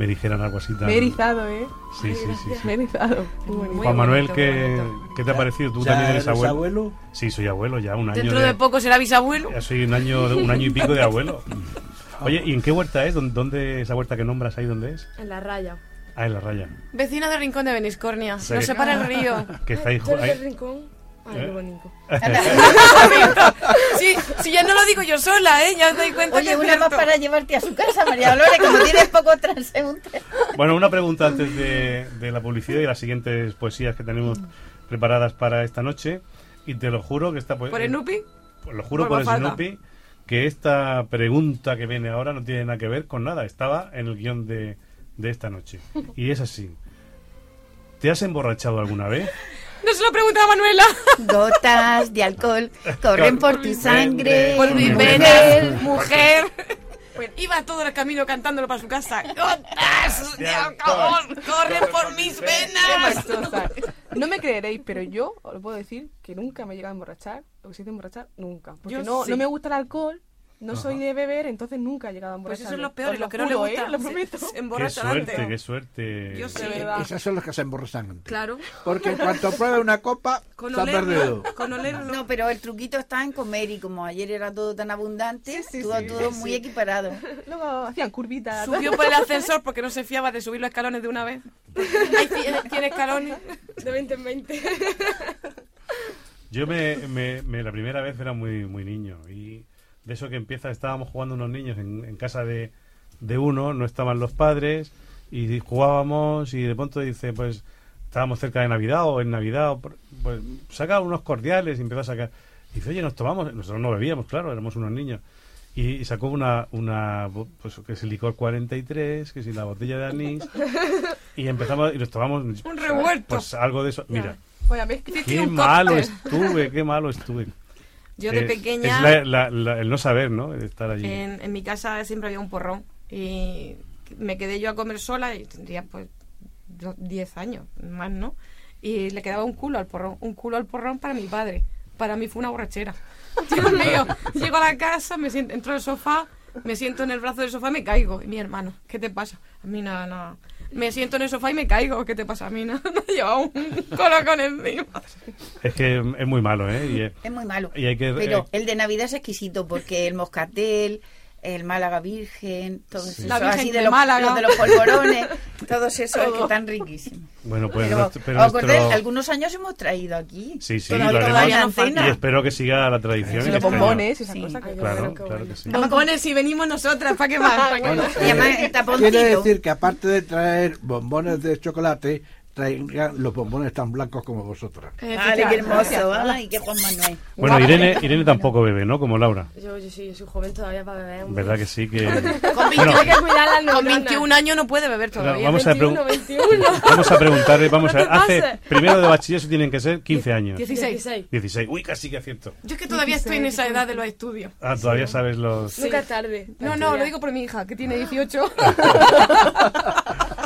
me dijeran algo así tan...
Me he erizado, ¿eh?
Sí, sí, sí, sí.
Me he erizado. Muy bonito.
Juan Manuel, ¿qué. ¿qué te ha parecido? ¿Tú también eres
¿eres
abuelo?
abuelo?
Sí, soy abuelo ya, un año
Dentro de poco será bisabuelo.
Ya soy un año, un año y pico de abuelo. Oye, ¿y en qué huerta es? ¿Dónde, dónde esa huerta que nombras ahí dónde es?
En la raya.
Ah, en la raya.
Vecina del rincón de Beniscornia.
Sí.
Nos separa el río.
Que está ahí,
¿Tú eres
ahí-
del rincón? Ay,
¿Eh?
qué bonito.
sí, sí, ya no lo digo yo sola, ¿eh? Ya os doy cuenta que
Oye,
es
una más para llevarte a su casa, María Dolores, como tienes poco transeúnte.
Bueno, una pregunta antes de, de la publicidad y las siguientes poesías que tenemos preparadas para esta noche. Y te lo juro que esta poesía...
¿Por Snoopy?
Pues lo juro
Por
por que esta pregunta que viene ahora no tiene nada que ver con nada. Estaba en el guion de, de esta noche. Y es así. ¿Te has emborrachado alguna vez?
No se lo preguntaba Manuela.
Gotas de alcohol corren por tu sangre.
Por mis
mujer.
venas, mujer. Pues iba todo el camino cantándolo para su casa. Gotas de alcohol corren por mis venas.
No me creeréis, pero yo os lo puedo decir que nunca me he llegado a emborrachar. Lo que se dice emborrachar, nunca. Porque
Yo
no,
sí.
no me gusta el alcohol, no soy de beber, entonces nunca he llegado a
Pues
emborracharme.
eso es lo peor, lo que no le gusta.
¿eh? Lo
se-
prometo.
se
Qué suerte,
antes.
qué suerte.
Yo sí.
De verdad.
Esas son las que se emborrachan antes.
Claro.
Porque en cuanto pruebe una copa,
Con
se ha
olerlo,
perdido.
con olerlo.
No, pero el truquito está en comer y como ayer era todo tan abundante,
Sí, sí,
todo,
sí,
todo
sí,
muy
sí.
equiparado.
Luego hacían curvitas.
Subió por el ascensor porque no se fiaba de subir los escalones de una vez. Hay 100 100 escalones.
De 20 en 20.
Yo me, me- me- la primera vez era muy muy niño y de eso que empieza estábamos jugando unos niños en, en casa de, de uno, no estaban los padres y jugábamos y de pronto dice pues estábamos cerca de Navidad o en Navidad o pues saca unos cordiales y empezó a sacar y dice oye nos tomamos nosotros no bebíamos claro éramos unos niños y, y sacó una una pues que es el licor 43 que es la botella de anís y empezamos y nos tomamos
Un revuelto.
pues algo de eso mira. Qué malo estuve, qué malo estuve.
Yo de pequeña,
Es la- la- la- el no saber, ¿no? Estar allí.
en, en mi casa siempre había un porrón. Y me quedé yo a comer sola y tendría pues yo- 10 años, más, ¿no? Y le quedaba un culo al porrón, un culo al porrón para mi padre. Para mí fue una borrachera. Dios mío, llego a la casa, me siento, entro al sofá, me siento en el brazo del sofá y me caigo. Y mi hermano, ¿qué te pasa? A mí nada, nada. Me siento en el sofá y me caigo. ¿Qué te pasa? A mí nada. Me lleva un colocón encima.
Es que es muy malo, ¿eh? Y,
Es muy malo.
y hay que...
Pero
eh,
el de Navidad es exquisito porque el moscatel, el Málaga Virgen, todo
Sí.
eso
La Virgen
así de
de
los,
Málaga.
los de los polvorones, Todos esos que están riquísimos.
Bueno, pues
Pero,
nuestro- pero nuestro-
algunos años hemos traído aquí.
Sí, sí, lo haremos. Y espero que siga la tradición.
Sí, los
este
bombones, esas
Sí.
cosas que-
Claro, claro que sí.
Bombones si venimos nosotras, ¿para qué más?
Bueno,
Y además
eh, quiere decir que aparte de traer bombones de chocolate, traigan los bombones tan blancos como vosotras.
Vale, qué hermoso. Ay, qué Juan Manuel.
Bueno, Irene, Irene tampoco bebe, ¿no? Como Laura.
Yo, yo sí, yo soy joven todavía para beber. hombre.
¿Verdad que sí? Que...
Con
Bueno,
21,
que cuidar las
con
neuronas.
21 años no puede beber todavía.
vamos a
21,
pregun-
21.
Vamos a preguntarle, vamos a ver, hace primero de bachiller tienen que ser 15 años.
16.
16. Uy, casi que acierto.
Yo es que todavía estoy en esa edad de los estudios.
Ah, todavía sabes los...
Nunca es tarde.
No, no, lo digo por mi hija, que tiene 18.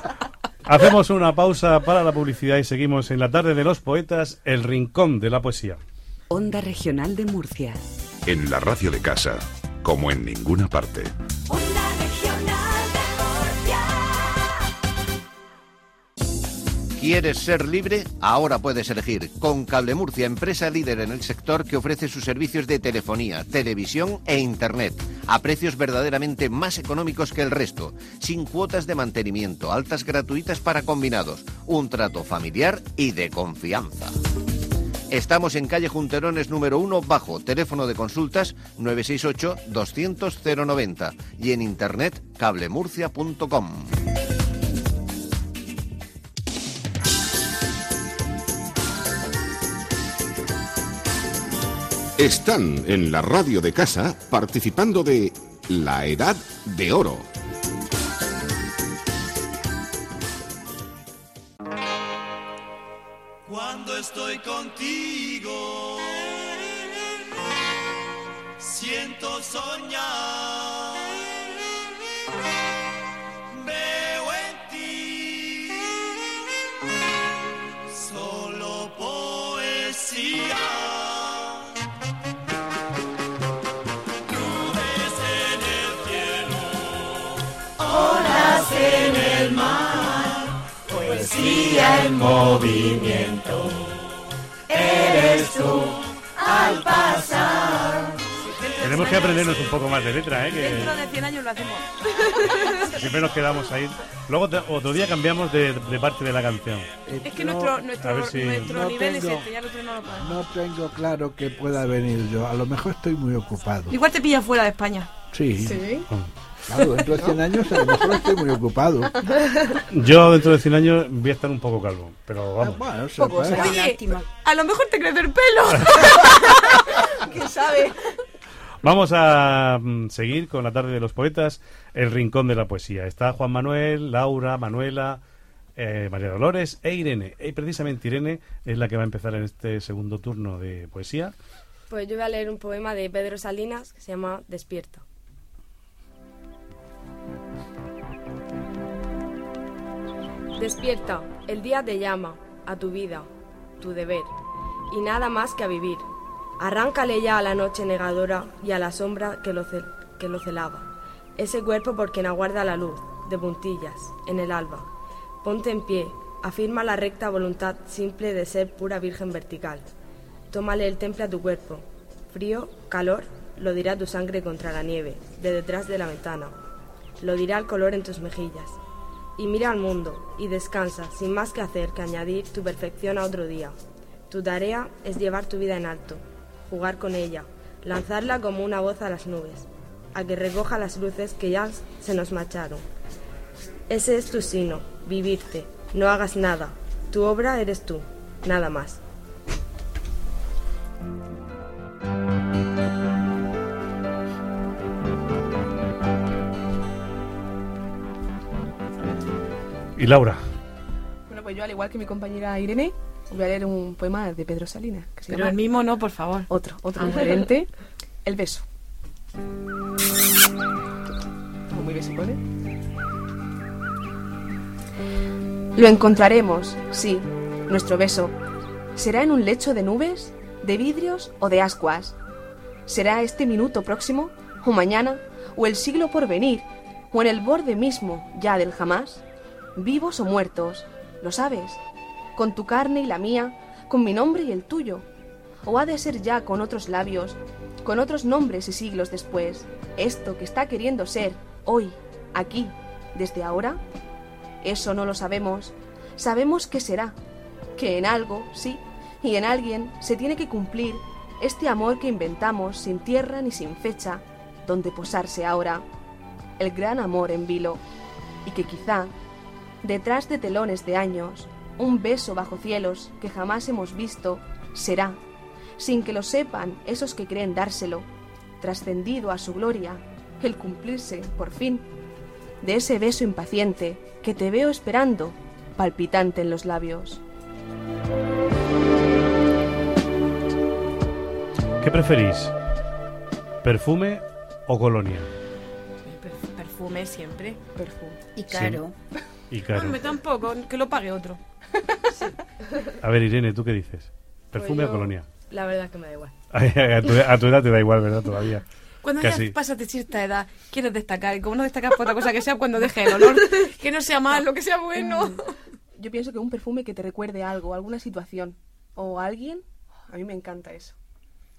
Hacemos una pausa para la publicidad y seguimos en la tarde de los poetas, el rincón de la poesía.
Onda Regional de Murcia.
En la radio de casa, como en ninguna parte.
¿Quieres ser libre? Ahora puedes elegir. Con Cable Murcia, empresa líder en el sector que ofrece sus servicios de telefonía, televisión e internet a precios verdaderamente más económicos que el resto, sin cuotas de mantenimiento, altas gratuitas para combinados, un trato familiar y de confianza. Estamos en calle Junterones número 1 bajo, teléfono de consultas 968 200 090 y en internet cablemurcia.com.
Están en la radio de casa participando de La Edad de Oro.
Cuando estoy contigo, siento soñar. Poesía en movimiento. Eres tú al pasar.
Tenemos que aprendernos un poco más de letra, ¿eh?
Dentro de 100 años lo hacemos.
siempre nos quedamos ahí. Luego te- otro día cambiamos de, de parte de la canción.
Es que
No,
nuestro, nuestro,
si-
nuestro
No
nivel
tengo-
es este, ya el otro no lo podemos.
No tengo claro que pueda venir yo. A lo mejor estoy muy ocupado.
Igual te pilla fuera de España.
Sí.
Sí.
Claro, dentro de 100 años a lo mejor estoy muy ocupado.
Yo dentro de 100 años voy a estar un poco calvo, pero vamos.
Bueno, se
Poco,
Oye, a lo mejor te crece el pelo. ¿Quién sabe?
Vamos a mm, seguir con la tarde de los poetas, el rincón de la poesía. Está Juan Manuel, Laura, Manuela, eh, María Dolores e Irene. Y precisamente Irene es la que va a empezar en este segundo turno de poesía.
Pues yo voy a leer un poema de Pedro Salinas que se llama Despierta. Despierta, el día te llama a tu vida, tu deber, y nada más que a vivir. Arráncale ya a la noche negadora y a la sombra que lo, que lo celaba. Ese cuerpo por quien aguarda la luz, de puntillas, en el alba. Ponte en pie, afirma la recta voluntad simple de ser pura virgen vertical. Tómale el temple a tu cuerpo. Frío, calor, lo dirá tu sangre contra la nieve, de detrás de la ventana. Lo dirá el color en tus mejillas. Y mira al mundo y descansa, sin más que hacer que añadir tu perfección a otro día. Tu tarea es llevar tu vida en alto, jugar con ella, lanzarla como una voz a las nubes, a que recoja las luces que ya se nos marcharon. Ese es tu sino, vivirte, no hagas nada. Tu obra eres tú, nada más.
Y Laura.
Bueno, pues yo, al igual que mi compañera Irene, voy a leer un poema de Pedro Salinas. Que se
Pero
llama-
el mismo no, por favor.
Otro, otro diferente. El beso. Muy. Lo encontraremos, sí, nuestro beso. ¿Será en un lecho de nubes, de vidrios o de ascuas? ¿Será este minuto próximo, o mañana, o el siglo por venir, o en el borde mismo ya del jamás? Vivos o muertos, lo sabes, con tu carne y la mía, con mi nombre y el tuyo. O ha de ser ya con otros labios, con otros nombres y siglos después, esto que está queriendo ser, hoy, aquí, desde ahora? Eso no lo sabemos. Sabemos que será, que en algo, sí, y en alguien se tiene que cumplir este amor que inventamos sin tierra ni sin fecha, donde posarse ahora, el gran amor en vilo, y que quizá, detrás de telones de años, un beso bajo cielos que jamás hemos visto, será, sin que lo sepan esos que creen dárselo, trascendido a su gloria, el cumplirse, por fin, de ese beso impaciente que te veo esperando, palpitante en los labios.
¿Qué preferís? ¿Perfume o colonia?
Perf- Perfume siempre.
Perfume. Y caro.
Y caro.
Hombre, tampoco, que lo pague otro.
A ver, Irene, ¿tú qué dices? ¿Perfume
Pues
o
yo,
colonia?
La verdad es que me da igual.
a, tu, a tu edad te da igual, ¿verdad? Todavía.
Cuando
Casi.
ya pasas de cierta edad, quieres destacar. Y como no destacas por otra cosa que sea cuando deje el olor, que no sea malo, que sea bueno.
Yo pienso que un perfume que te recuerde algo, alguna situación o a alguien, a mí me encanta eso.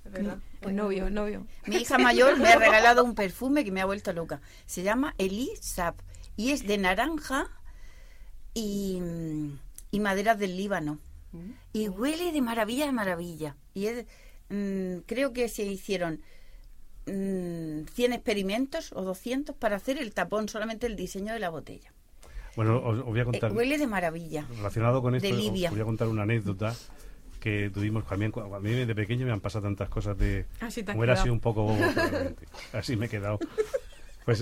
Es verdad.
El novio, el novio.
Mi hija mayor me ha regalado un perfume que me ha vuelto loca. Se llama Elisab y es de naranja y, y maderas del Líbano. Y huele de maravilla a maravilla. Y es, mm, creo que se hicieron mm, 100 experimentos o 200 para hacer el tapón, solamente el diseño de la botella.
Bueno, os, os voy a
Eh,
contar.
huele de maravilla.
Relacionado con esto,
De
os voy a contar una anécdota que tuvimos también. A mí de pequeño me han pasado tantas cosas de.
Así te has
Como era
quedado.
así un poco bobo. Así me he quedado. Pues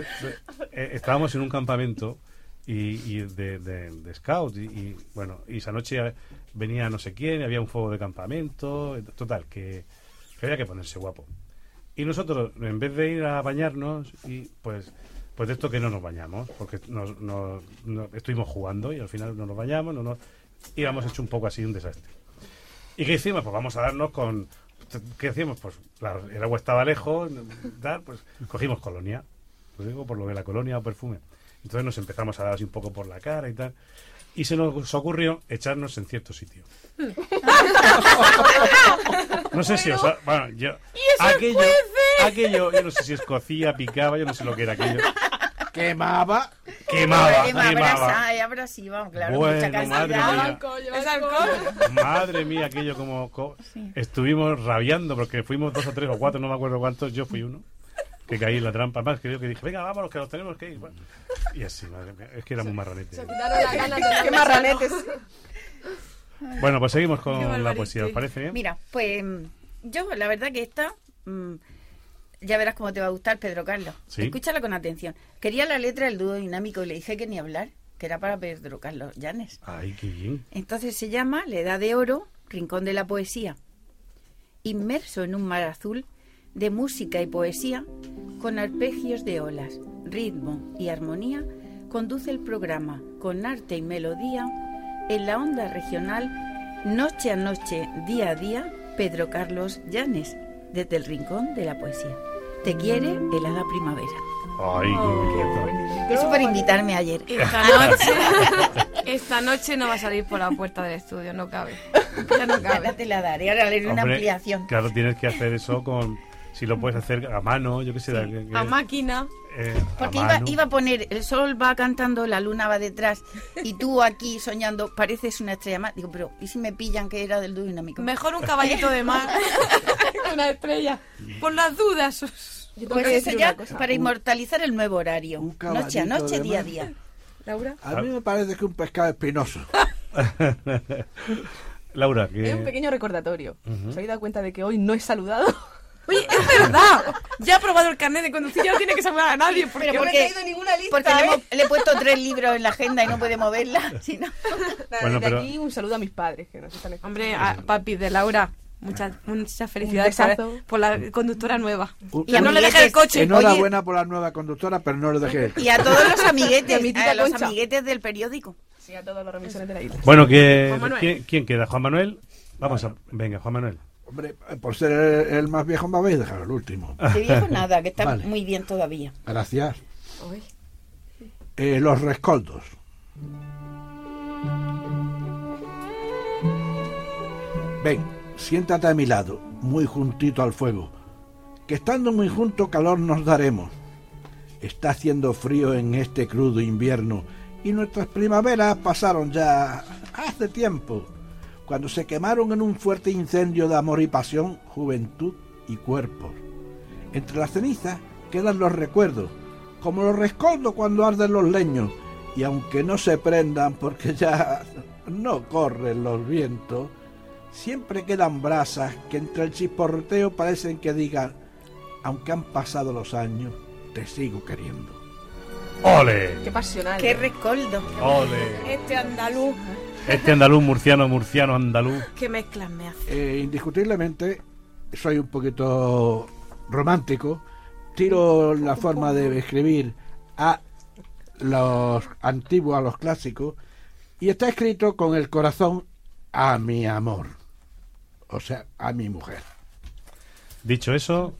eh, estábamos en un campamento y, y de, de, de scout y, y, bueno y esa noche venía no sé quién había un fuego de campamento total que, que había que ponerse guapo y nosotros en vez de ir a bañarnos y pues pues de esto que no nos bañamos porque nos, nos- no- estuvimos jugando y al final no nos bañamos no nos íbamos hecho un poco así un desastre ¿Y qué hicimos? Pues vamos a darnos con... ¿Qué hacíamos? Pues la- el agua estaba lejos, pues cogimos colonia. Lo digo por lo de la colonia o perfume. Entonces nos empezamos a dar así un poco por la cara y tal. Y se nos ocurrió echarnos en cierto sitio. No sé si os... ha- Bueno, yo... aquello, aquello, yo no sé si escocía, picaba, yo no sé lo que era aquello.
Quemaba.
Quemaba,
Quema,
quemaba.
abrasa, eh, abrasiva, claro,
Bueno,
mucha
madre
cantidad.
mía.
¿Es alcohol?
Madre mía, aquello como... co- Estuvimos rabiando porque fuimos dos o tres o cuatro, no me acuerdo cuántos, yo fui uno. Que caí en la trampa. Más que yo que dije, venga, vámonos, que nos tenemos que ir. Bueno, y así, madre mía, es que era muy marronete.
Qué marranetes.
Bueno, pues seguimos con la poesía, ¿os parece bien?
Mira, pues mm, yo la verdad que esta, mm, ya verás cómo te va a gustar, Pedro Carlos.
Sí.
Escúchala con atención. Quería la letra del dúo dinámico y le dije que ni hablar, que era para Pedro Carlos Llanes.
Ay, qué bien.
Entonces se llama La Edad de Oro, Rincón de la Poesía. Inmerso en un mar azul de música y poesía, con arpegios de olas, ritmo y armonía, conduce el programa con arte y melodía en la onda regional, noche a noche, día a día, Pedro Carlos Llanes, desde el Rincón de la Poesía. Te quiere helada primavera.
Ay, qué bonito.
Eso para invitarme ayer.
Esta noche, esta noche no va a salir por la puerta del estudio, no cabe. Ya no cabe.
Ahora te la daré, ahora le haré una ampliación.
Claro, tienes que hacer eso con... Si lo puedes hacer a mano, yo qué sé. que- que-
A máquina.
eh, a
Porque iba, iba a poner, el sol va cantando, la luna va detrás, y tú aquí soñando, pareces una estrella más. Digo, pero ¿y si me pillan que era del dúo dinámico?
Mejor un caballito de mar. Una estrella. Por las dudas.
Pues eso ya para inmortalizar el nuevo horario. Noche a noche, día a día.
Laura.
A mí me parece que un pescado espinoso.
Laura, que...
Es un pequeño recordatorio.
Ujú.
¿Os habéis dado cuenta de que hoy no he saludado?
Oye, es verdad. Ya ha probado el carnet de conducir, ya no tiene que saludar a nadie. Porque
Pero
no he
porque,
caído ninguna lista.
porque le,
¿eh?
hemos- le he puesto tres libros en la agenda y no puede moverla. si no.
Bueno,
Desde
pero-
aquí un saludo a mis padres que nos están escuchando.
Hombre, a papi de Laura, muchas, muchas felicidades por, la conductora nueva.
Un-
Y no le deje el coche.
Enhorabuena por la nueva conductora, pero no le dejé el coche.
Y a todos los
a
amiguetes, a los
Concha.
amiguetes del periódico.
Sí, a todos los remisiones de la isla.
Bueno, que
Juan Manuel.
¿quién, quién queda? ¿Juan Manuel? Vamos a... Venga, Juan Manuel.
Hombre, por ser el, el más viejo me habéis dejado el último.
De viejo nada, que está
Vale.
muy bien todavía.
Gracias. Eh, los rescoldos. Ven, siéntate a mi lado, muy juntito al fuego, que estando muy junto calor nos daremos. Está haciendo frío en este crudo invierno Y nuestras primaveras pasaron ya hace tiempo, cuando se quemaron en un fuerte incendio de amor y pasión, juventud y cuerpos. Entre las cenizas quedan los recuerdos, como los rescoldos cuando arden los leños, y aunque no se prendan porque ya no corren los vientos, siempre quedan brasas que entre el chisporroteo parecen que digan, aunque han pasado los años, te sigo queriendo.
¡Ole!
Qué pasional.
Qué rescoldo.
¡Ole!
Este andaluz.
Este andaluz, murciano, murciano, andaluz.
¿Qué mezclas me hace?
Eh, indiscutiblemente soy un poquito romántico. Tiro la forma de escribir a los antiguos, a los clásicos, y está escrito con el corazón a mi amor, o sea, a mi mujer.
Dicho eso,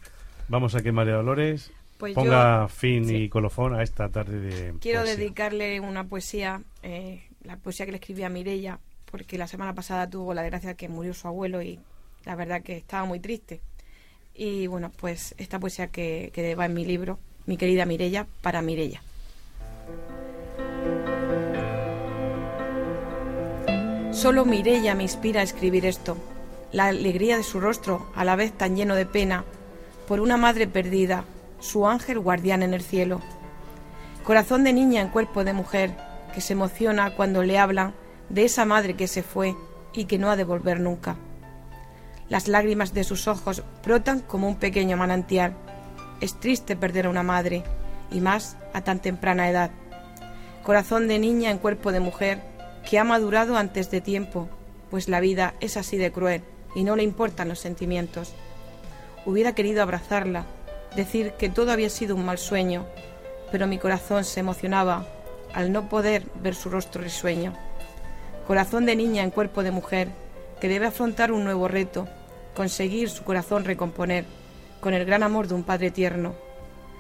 vamos a que María Dolores
Pues
ponga
yo-
fin
sí.
y colofón a esta tarde de
Quiero
poesía.
dedicarle una poesía, eh, la poesía que le escribí a Mirella, porque la semana pasada tuvo la desgracia que murió su abuelo y la verdad que estaba muy triste. Y bueno, pues esta poesía que, que va en mi libro, mi querida Mirella, para Mirella. Solo Mirella me inspira a escribir esto, la alegría de su rostro, a la vez tan lleno de pena, por una madre perdida, su ángel guardián en el cielo. Corazón de niña en cuerpo de mujer, que se emociona cuando le hablan de esa madre que se fue y que no ha de volver nunca. Las lágrimas de sus ojos brotan como un pequeño manantial. Es triste perder a una madre, y más a tan temprana edad. Corazón de niña en cuerpo de mujer, que ha madurado antes de tiempo, pues la vida es así de cruel y no le importan los sentimientos. Hubiera querido abrazarla, decir que todo había sido un mal sueño, pero mi corazón se emocionaba al no poder ver su rostro risueño. Corazón de niña en cuerpo de mujer, que debe afrontar un nuevo reto, conseguir su corazón recomponer, con el gran amor de un padre tierno.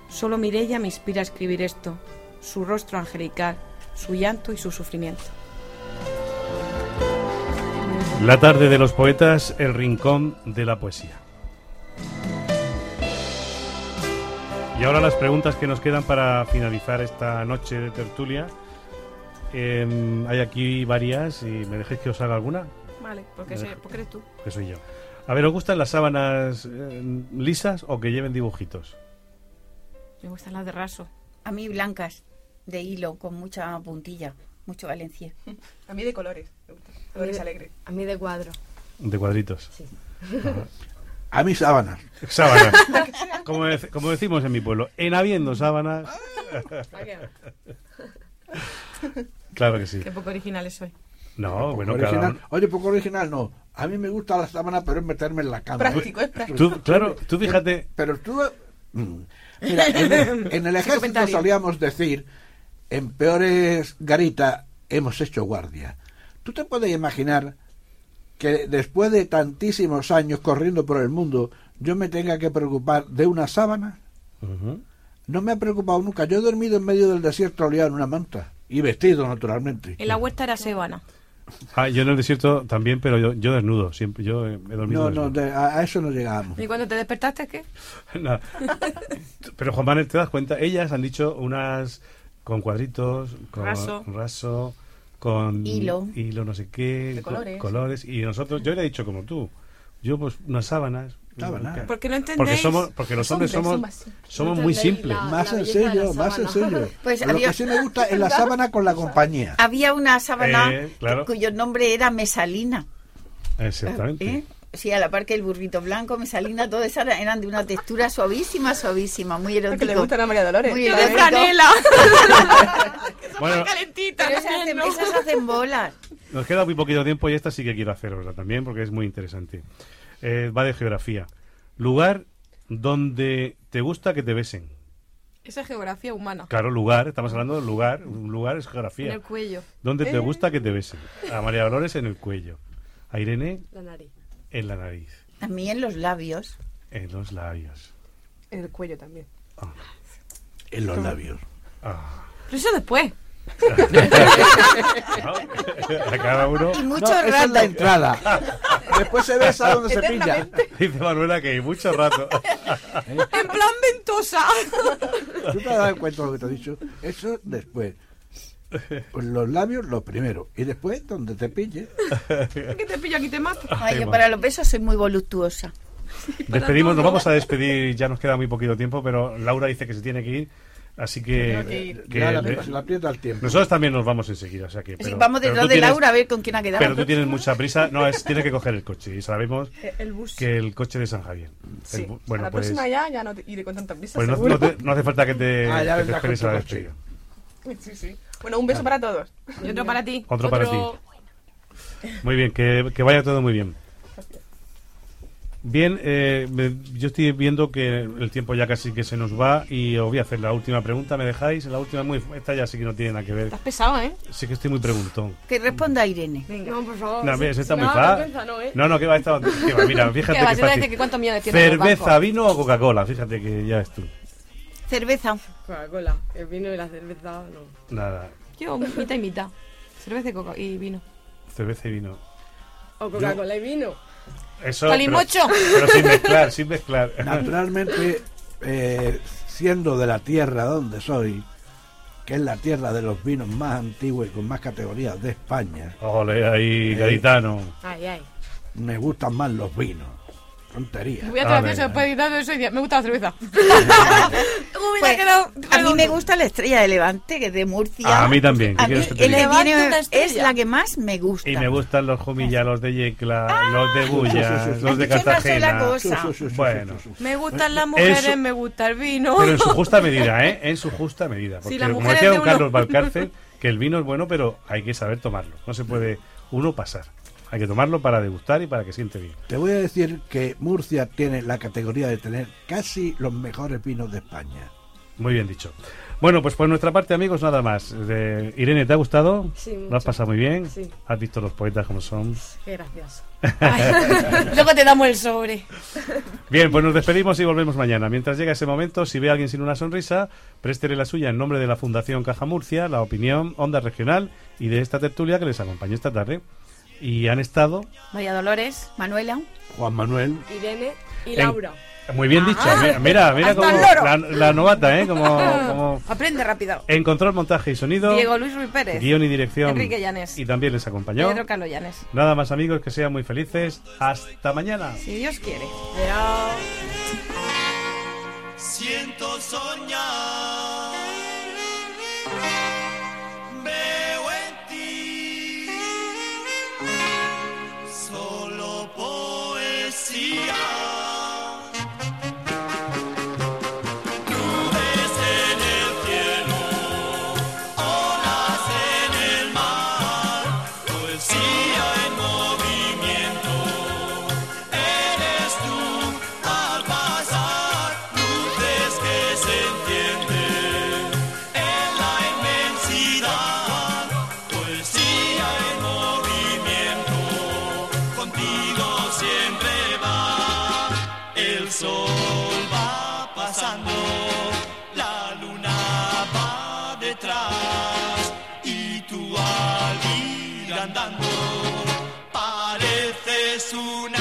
Solo Mirella me inspira a escribir esto, su rostro angelical, su llanto y su sufrimiento.
La tarde de los poetas, el rincón de la poesía. Y ahora las preguntas que nos quedan para finalizar esta noche de tertulia. Em, hay aquí varias y me dejéis que os haga alguna,
Vale, porque, porque eres tú.
que soy yo. A ver, ¿os gustan las sábanas eh, lisas o que lleven dibujitos?
Me gustan las de raso.
A mí blancas, de hilo, con mucha puntilla, mucho Valencia.
A mí de colores. Colores alegres.
A mí de cuadro.
De cuadritos.
A mis sábanas.
Sábanas. como, dec- como decimos en mi pueblo, en habiendo sábanas. claro que sí.
Qué poco originales soy.
No, bueno,
Original.
cada uno-
Oye, poco original no. A mí me gusta la sábana, pero es meterme en la cama.
Práctico, es práctico.
Tú, claro, tú fíjate.
Pero tú... mm, Mira, en el, en el ejército
comentario.
solíamos decir, en peores garitas hemos hecho guardia. ¿Tú te puedes imaginar que después de tantísimos años corriendo por el mundo, yo me tenga que preocupar de una sábana? No me ha preocupado nunca. Yo he dormido en medio del desierto liado en una manta. Y vestido, naturalmente.
En la huerta era sebana.
Ah, yo en el desierto también, pero yo, yo desnudo, siempre. Yo he dormido
No, no, de- a, a eso no llegábamos.
¿Y cuando te despertaste qué?
Nada. Pero Juan Manuel, ¿te das cuenta? Ellas han dicho unas con cuadritos, con
Raso.
raso, con
Hilo.
hilo no sé qué,
colores.
colores. Y nosotros, yo le he dicho como tú, yo pues unas sábanas. Blancas.
Porque no entendéis.
Porque somos, porque los hombres
hombres
somos, somos muy simples.
la-
Más
belleza de
sencillo,
la
más
sábana.
sencillo.
Pues
Lo
había-
que sí me gusta es la sábana con la compañía.
Había una sábana
Eh, claro.
cuyo nombre era Mesalina.
Exactamente.
¿eh? Sí, a la par que el burrito blanco, Mesalina, todas esas eran de una textura suavísima, suavísima, muy
Porque
erótico.
le gustan a María Dolores.
Muy
de franela.
Bueno,
calentita.
Pero esas hacen, esas hacen bolas.
nos queda muy poquito tiempo y esta sí que quiero hacerosla también porque es muy interesante. Eh, va de geografía. Lugar donde te gusta que te besen.
Esa es geografía humana.
Claro, lugar, estamos hablando de lugar, un lugar es
En
geografía.
el cuello.
Donde te
Eh.
gusta que te besen. A María Dolores en el cuello. A Irene
La nariz.
En la nariz.
A mí en los labios.
En los labios.
En el cuello también.
En los labios.
Ah.
Pero eso después.
A cada uno.
Y mucho
No, esa es la
rato.
entrada. Después se besa donde se pilla.
Dice Manuela que hay mucho rato.
En plan ventosa.
¿Tú te has dado cuenta de lo que te he dicho? Eso después. Pues los labios lo primero. Y después, donde te pille.
que te pillo aquí te mato.
Ay, yo para los besos soy muy voluptuosa.
Despedimos, nos vamos a despedir, ya nos queda muy poquito tiempo, pero Laura dice que se tiene que ir. Así que,
que ir.
que-
Ya la-
le-
la aprieta el tiempo.
nosotros también nos vamos enseguida. O sea que, pero-
Vamos
pero
detrás de
tienes-
Laura a ver con quién ha quedado.
Pero tú tienes mucha prisa. No, es, tienes que coger el coche. Y sabemos
El bus.
que el coche de San Javier.
Sí.
El bu- bueno,
a la
pues,
próxima ya, ya no te iré con tanta prisa,
pues no, no te- no hace falta que te,
Ah,
que te esperes a la despedida.
Sí, sí. Bueno, un beso para todos.
Y otro para ti.
Otro para ti. Muy bien, que, que vaya todo muy bien. Bien, eh, me- yo estoy viendo que el tiempo ya casi que se nos va y os voy a hacer la última pregunta. ¿Me dejáis? La última, muy, esta ya sí que no tiene nada que ver.
Estás pesado, ¿eh?
Sí que estoy muy preguntón.
Que responda Irene.
No, por favor.
No, esa está
No,
muy
no
fácil.
piensa, no, ¿eh?
No, no, que va, esta, que va, mira, fíjate que fácil.
que cuántos millones tiene en el
Cerveza, vino o Coca-Cola, fíjate que ya es tú.
Cerveza.
Coca-Cola. El vino y la cerveza, no.
Nada,
Yo, mitad y mitad. Cerveza y, coca y vino.
cerveza y vino.
O Coca-Cola y vino.
Eso,
Calimocho.
Pero, pero sin mezclar, sin mezclar.
Naturalmente, eh, siendo de la tierra donde soy, que es la tierra de los vinos más antiguos y con más categorías de España,
Ole, ahí,
Eh,
gaditano.
Ay, ay.
me gustan más los vinos. Tontería.
Voy a
Ah,
eso después eso y me gusta la cerveza.
Pues, a mí me gusta la estrella de Levante, que es de Murcia.
A mí también, ¿qué
A mí
quieres que te
el
Levante
es la que más me gusta.
Y me gustan los Jumilla, los de Yecla, los de Bulla,
sí, sí, sí.
los de Cartagena.
cosa.
Bueno.
Me gustan las mujeres,
su-
me gusta el vino.
Pero en su justa medida, ¿eh? En su justa medida. Porque, como decía
de
don. Carlos Valcárcel, que el vino es bueno, pero hay que saber tomarlo. No se puede uno pasar. Hay que tomarlo para degustar y para que siente bien.
Te voy a decir que Murcia tiene la categoría de tener casi los mejores vinos de España.
Muy bien dicho. Bueno, pues por nuestra parte, amigos, nada más. De- Irene, ¿te ha gustado?
Sí,
¿Lo has pasado muy bien?
Sí.
¿Has visto los poetas como son?
Qué gracioso.
Luego te damos el sobre.
Bien, pues nos despedimos y volvemos mañana. Mientras llega ese momento, si ve a alguien sin una sonrisa, préstele la suya en nombre de la Fundación Caja Murcia, la opinión Onda Regional y de esta tertulia que les acompañó esta tarde. Y han estado
María Dolores, Manuela.
Juan Manuel.
Irene y
En-
Laura.
muy bien dicho. Mira, mira, mira
loro.
la, la novata, ¿eh? Como, como
Aprende rápido.
en control, montaje y sonido,
Diego Luis Ruiz Pérez.
guion y dirección.
Enrique Llanes.
Y también les acompañó.
Pedro Carlos Llanes.
Nada más, amigos, que sean muy felices. Hasta mañana.
Si Dios quiere.
Siento soñar, Garcia. Pasando, la luna va detrás y tú al ir andando pareces una